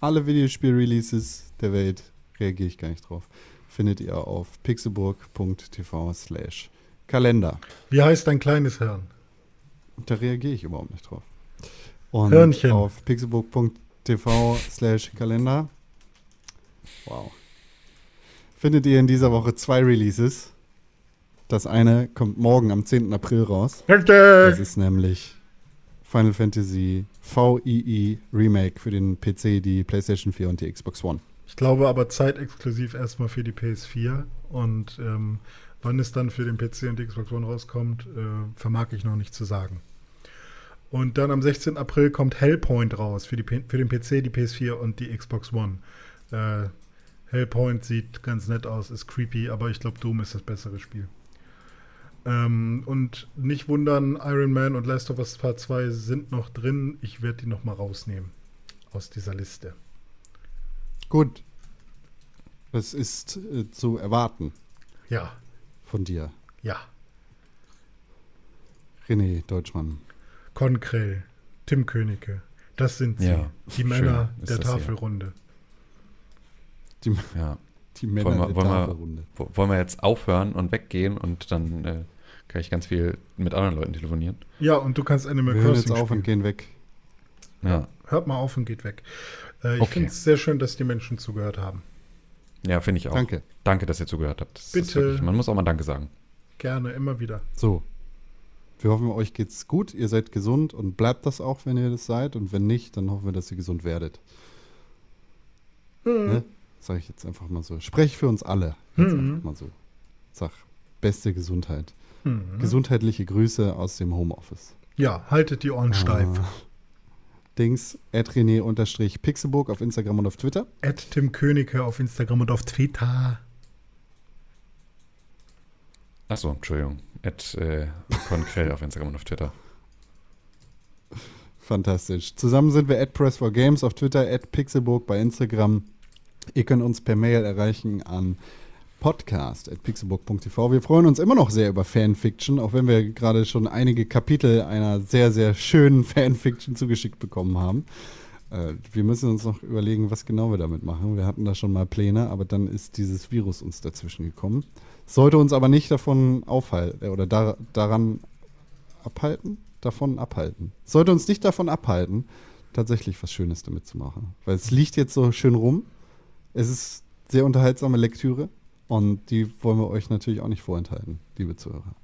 Alle Videospiel-Releases der Welt, reagiere ich gar nicht drauf, findet ihr auf pixelburg.tv slash Kalender. Wie heißt ein kleines Hirn? Da reagiere ich überhaupt nicht drauf. Und Hörnchen. auf pixelburg.tv slash Kalender. Wow. Findet ihr in dieser Woche zwei Releases. Das eine kommt morgen am 10. April raus. Das ist nämlich Final Fantasy VII Remake für den PC, die PlayStation 4 und die Xbox One. Ich glaube aber zeitexklusiv erstmal für die PS4 und ähm, wann es dann für den PC und die Xbox One rauskommt, äh, vermag ich noch nicht zu sagen. Und dann am 16. April kommt Hellpoint raus für, die, für den PC, die PS4 und die Xbox One. Äh, Hellpoint sieht ganz nett aus, ist creepy, aber ich glaube, Doom ist das bessere Spiel. Ähm, und nicht wundern, Iron Man und Last of Us Part 2 sind noch drin. Ich werde die noch mal rausnehmen aus dieser Liste. Gut. Das ist äh, zu erwarten Ja, von dir, ja. René Deutschmann. Konkrell, Tim Königke. Das sind sie. Ja, die schön Männer ist der. Tafelrunde. Die, Ja. die Männer Wollen wir, der wollen, Tafelrunde. wir, wo- wollen wir jetzt aufhören und weggehen und dann äh, kann ich ganz viel mit anderen Leuten telefonieren? Ja, und du kannst Animal Wir hören Crossing jetzt auf und gehen weg. Ja, Hört mal auf und geht weg. Äh, ich Okay. finde es sehr schön, dass die Menschen zugehört haben. ja finde ich auch. Danke. Danke, dass ihr zugehört habt. Das Bitte. wirklich, man muss auch mal Danke sagen. Gerne, immer wieder. So. Wir hoffen, euch geht's gut, ihr seid gesund und bleibt das auch, wenn ihr das seid. Und wenn nicht, dann hoffen wir, dass ihr gesund werdet. Ne? Sag ich jetzt einfach mal so. Sprech für uns alle. Jetzt Mhm. einfach mal so. Sag, beste Gesundheit. Mhm. Gesundheitliche Grüße aus dem Homeoffice. Ja, haltet die Ohren steif. Ah. Dings, René-Pixelburg auf Instagram und auf Twitter. At Tim Königke auf Instagram und auf Twitter. Achso, Entschuldigung. At äh, Konkrell auf Instagram und auf Twitter. Fantastisch. Zusammen sind wir at Press4Games auf Twitter, at Pixelburg bei Instagram. Ihr könnt uns per Mail erreichen an podcast at pixelburg.tv. Wir freuen uns immer noch sehr über Fanfiction, auch wenn wir gerade schon einige Kapitel einer sehr, sehr schönen [laughs] Fanfiction zugeschickt bekommen haben. Äh, wir müssen uns noch überlegen, was genau wir damit machen. Wir hatten da schon mal Pläne, aber dann ist dieses Virus uns dazwischen gekommen. Sollte uns aber nicht davon aufhalten oder da, daran abhalten? Davon abhalten. Sollte uns nicht davon abhalten, tatsächlich was Schönes damit zu machen. Weil es liegt jetzt so schön rum. Es ist sehr unterhaltsame Lektüre und die wollen wir euch natürlich auch nicht vorenthalten, liebe Zuhörer.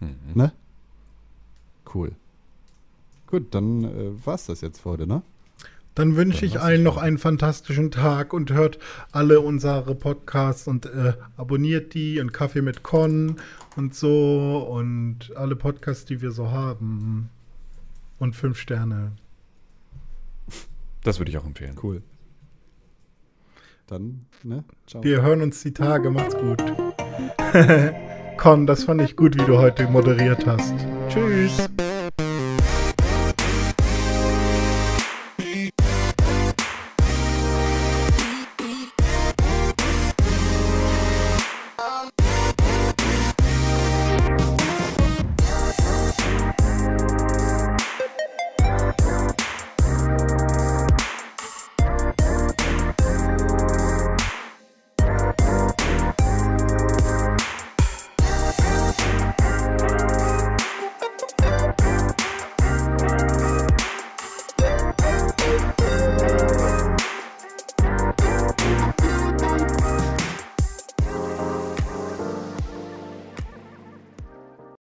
Mhm. Ne? Cool. Gut, dann äh, war's das jetzt für heute, ne? Dann wünsche ich allen noch einen fantastischen Tag und hört alle unsere Podcasts und äh, abonniert die und Kaffee mit Con und so und alle Podcasts, die wir so haben. Und fünf Sterne. Das würde ich auch empfehlen. Cool. Dann, ne? Ciao. Wir hören uns die Tage. Macht's gut. [laughs] Con, das fand ich gut, wie du heute moderiert hast. Tschüss.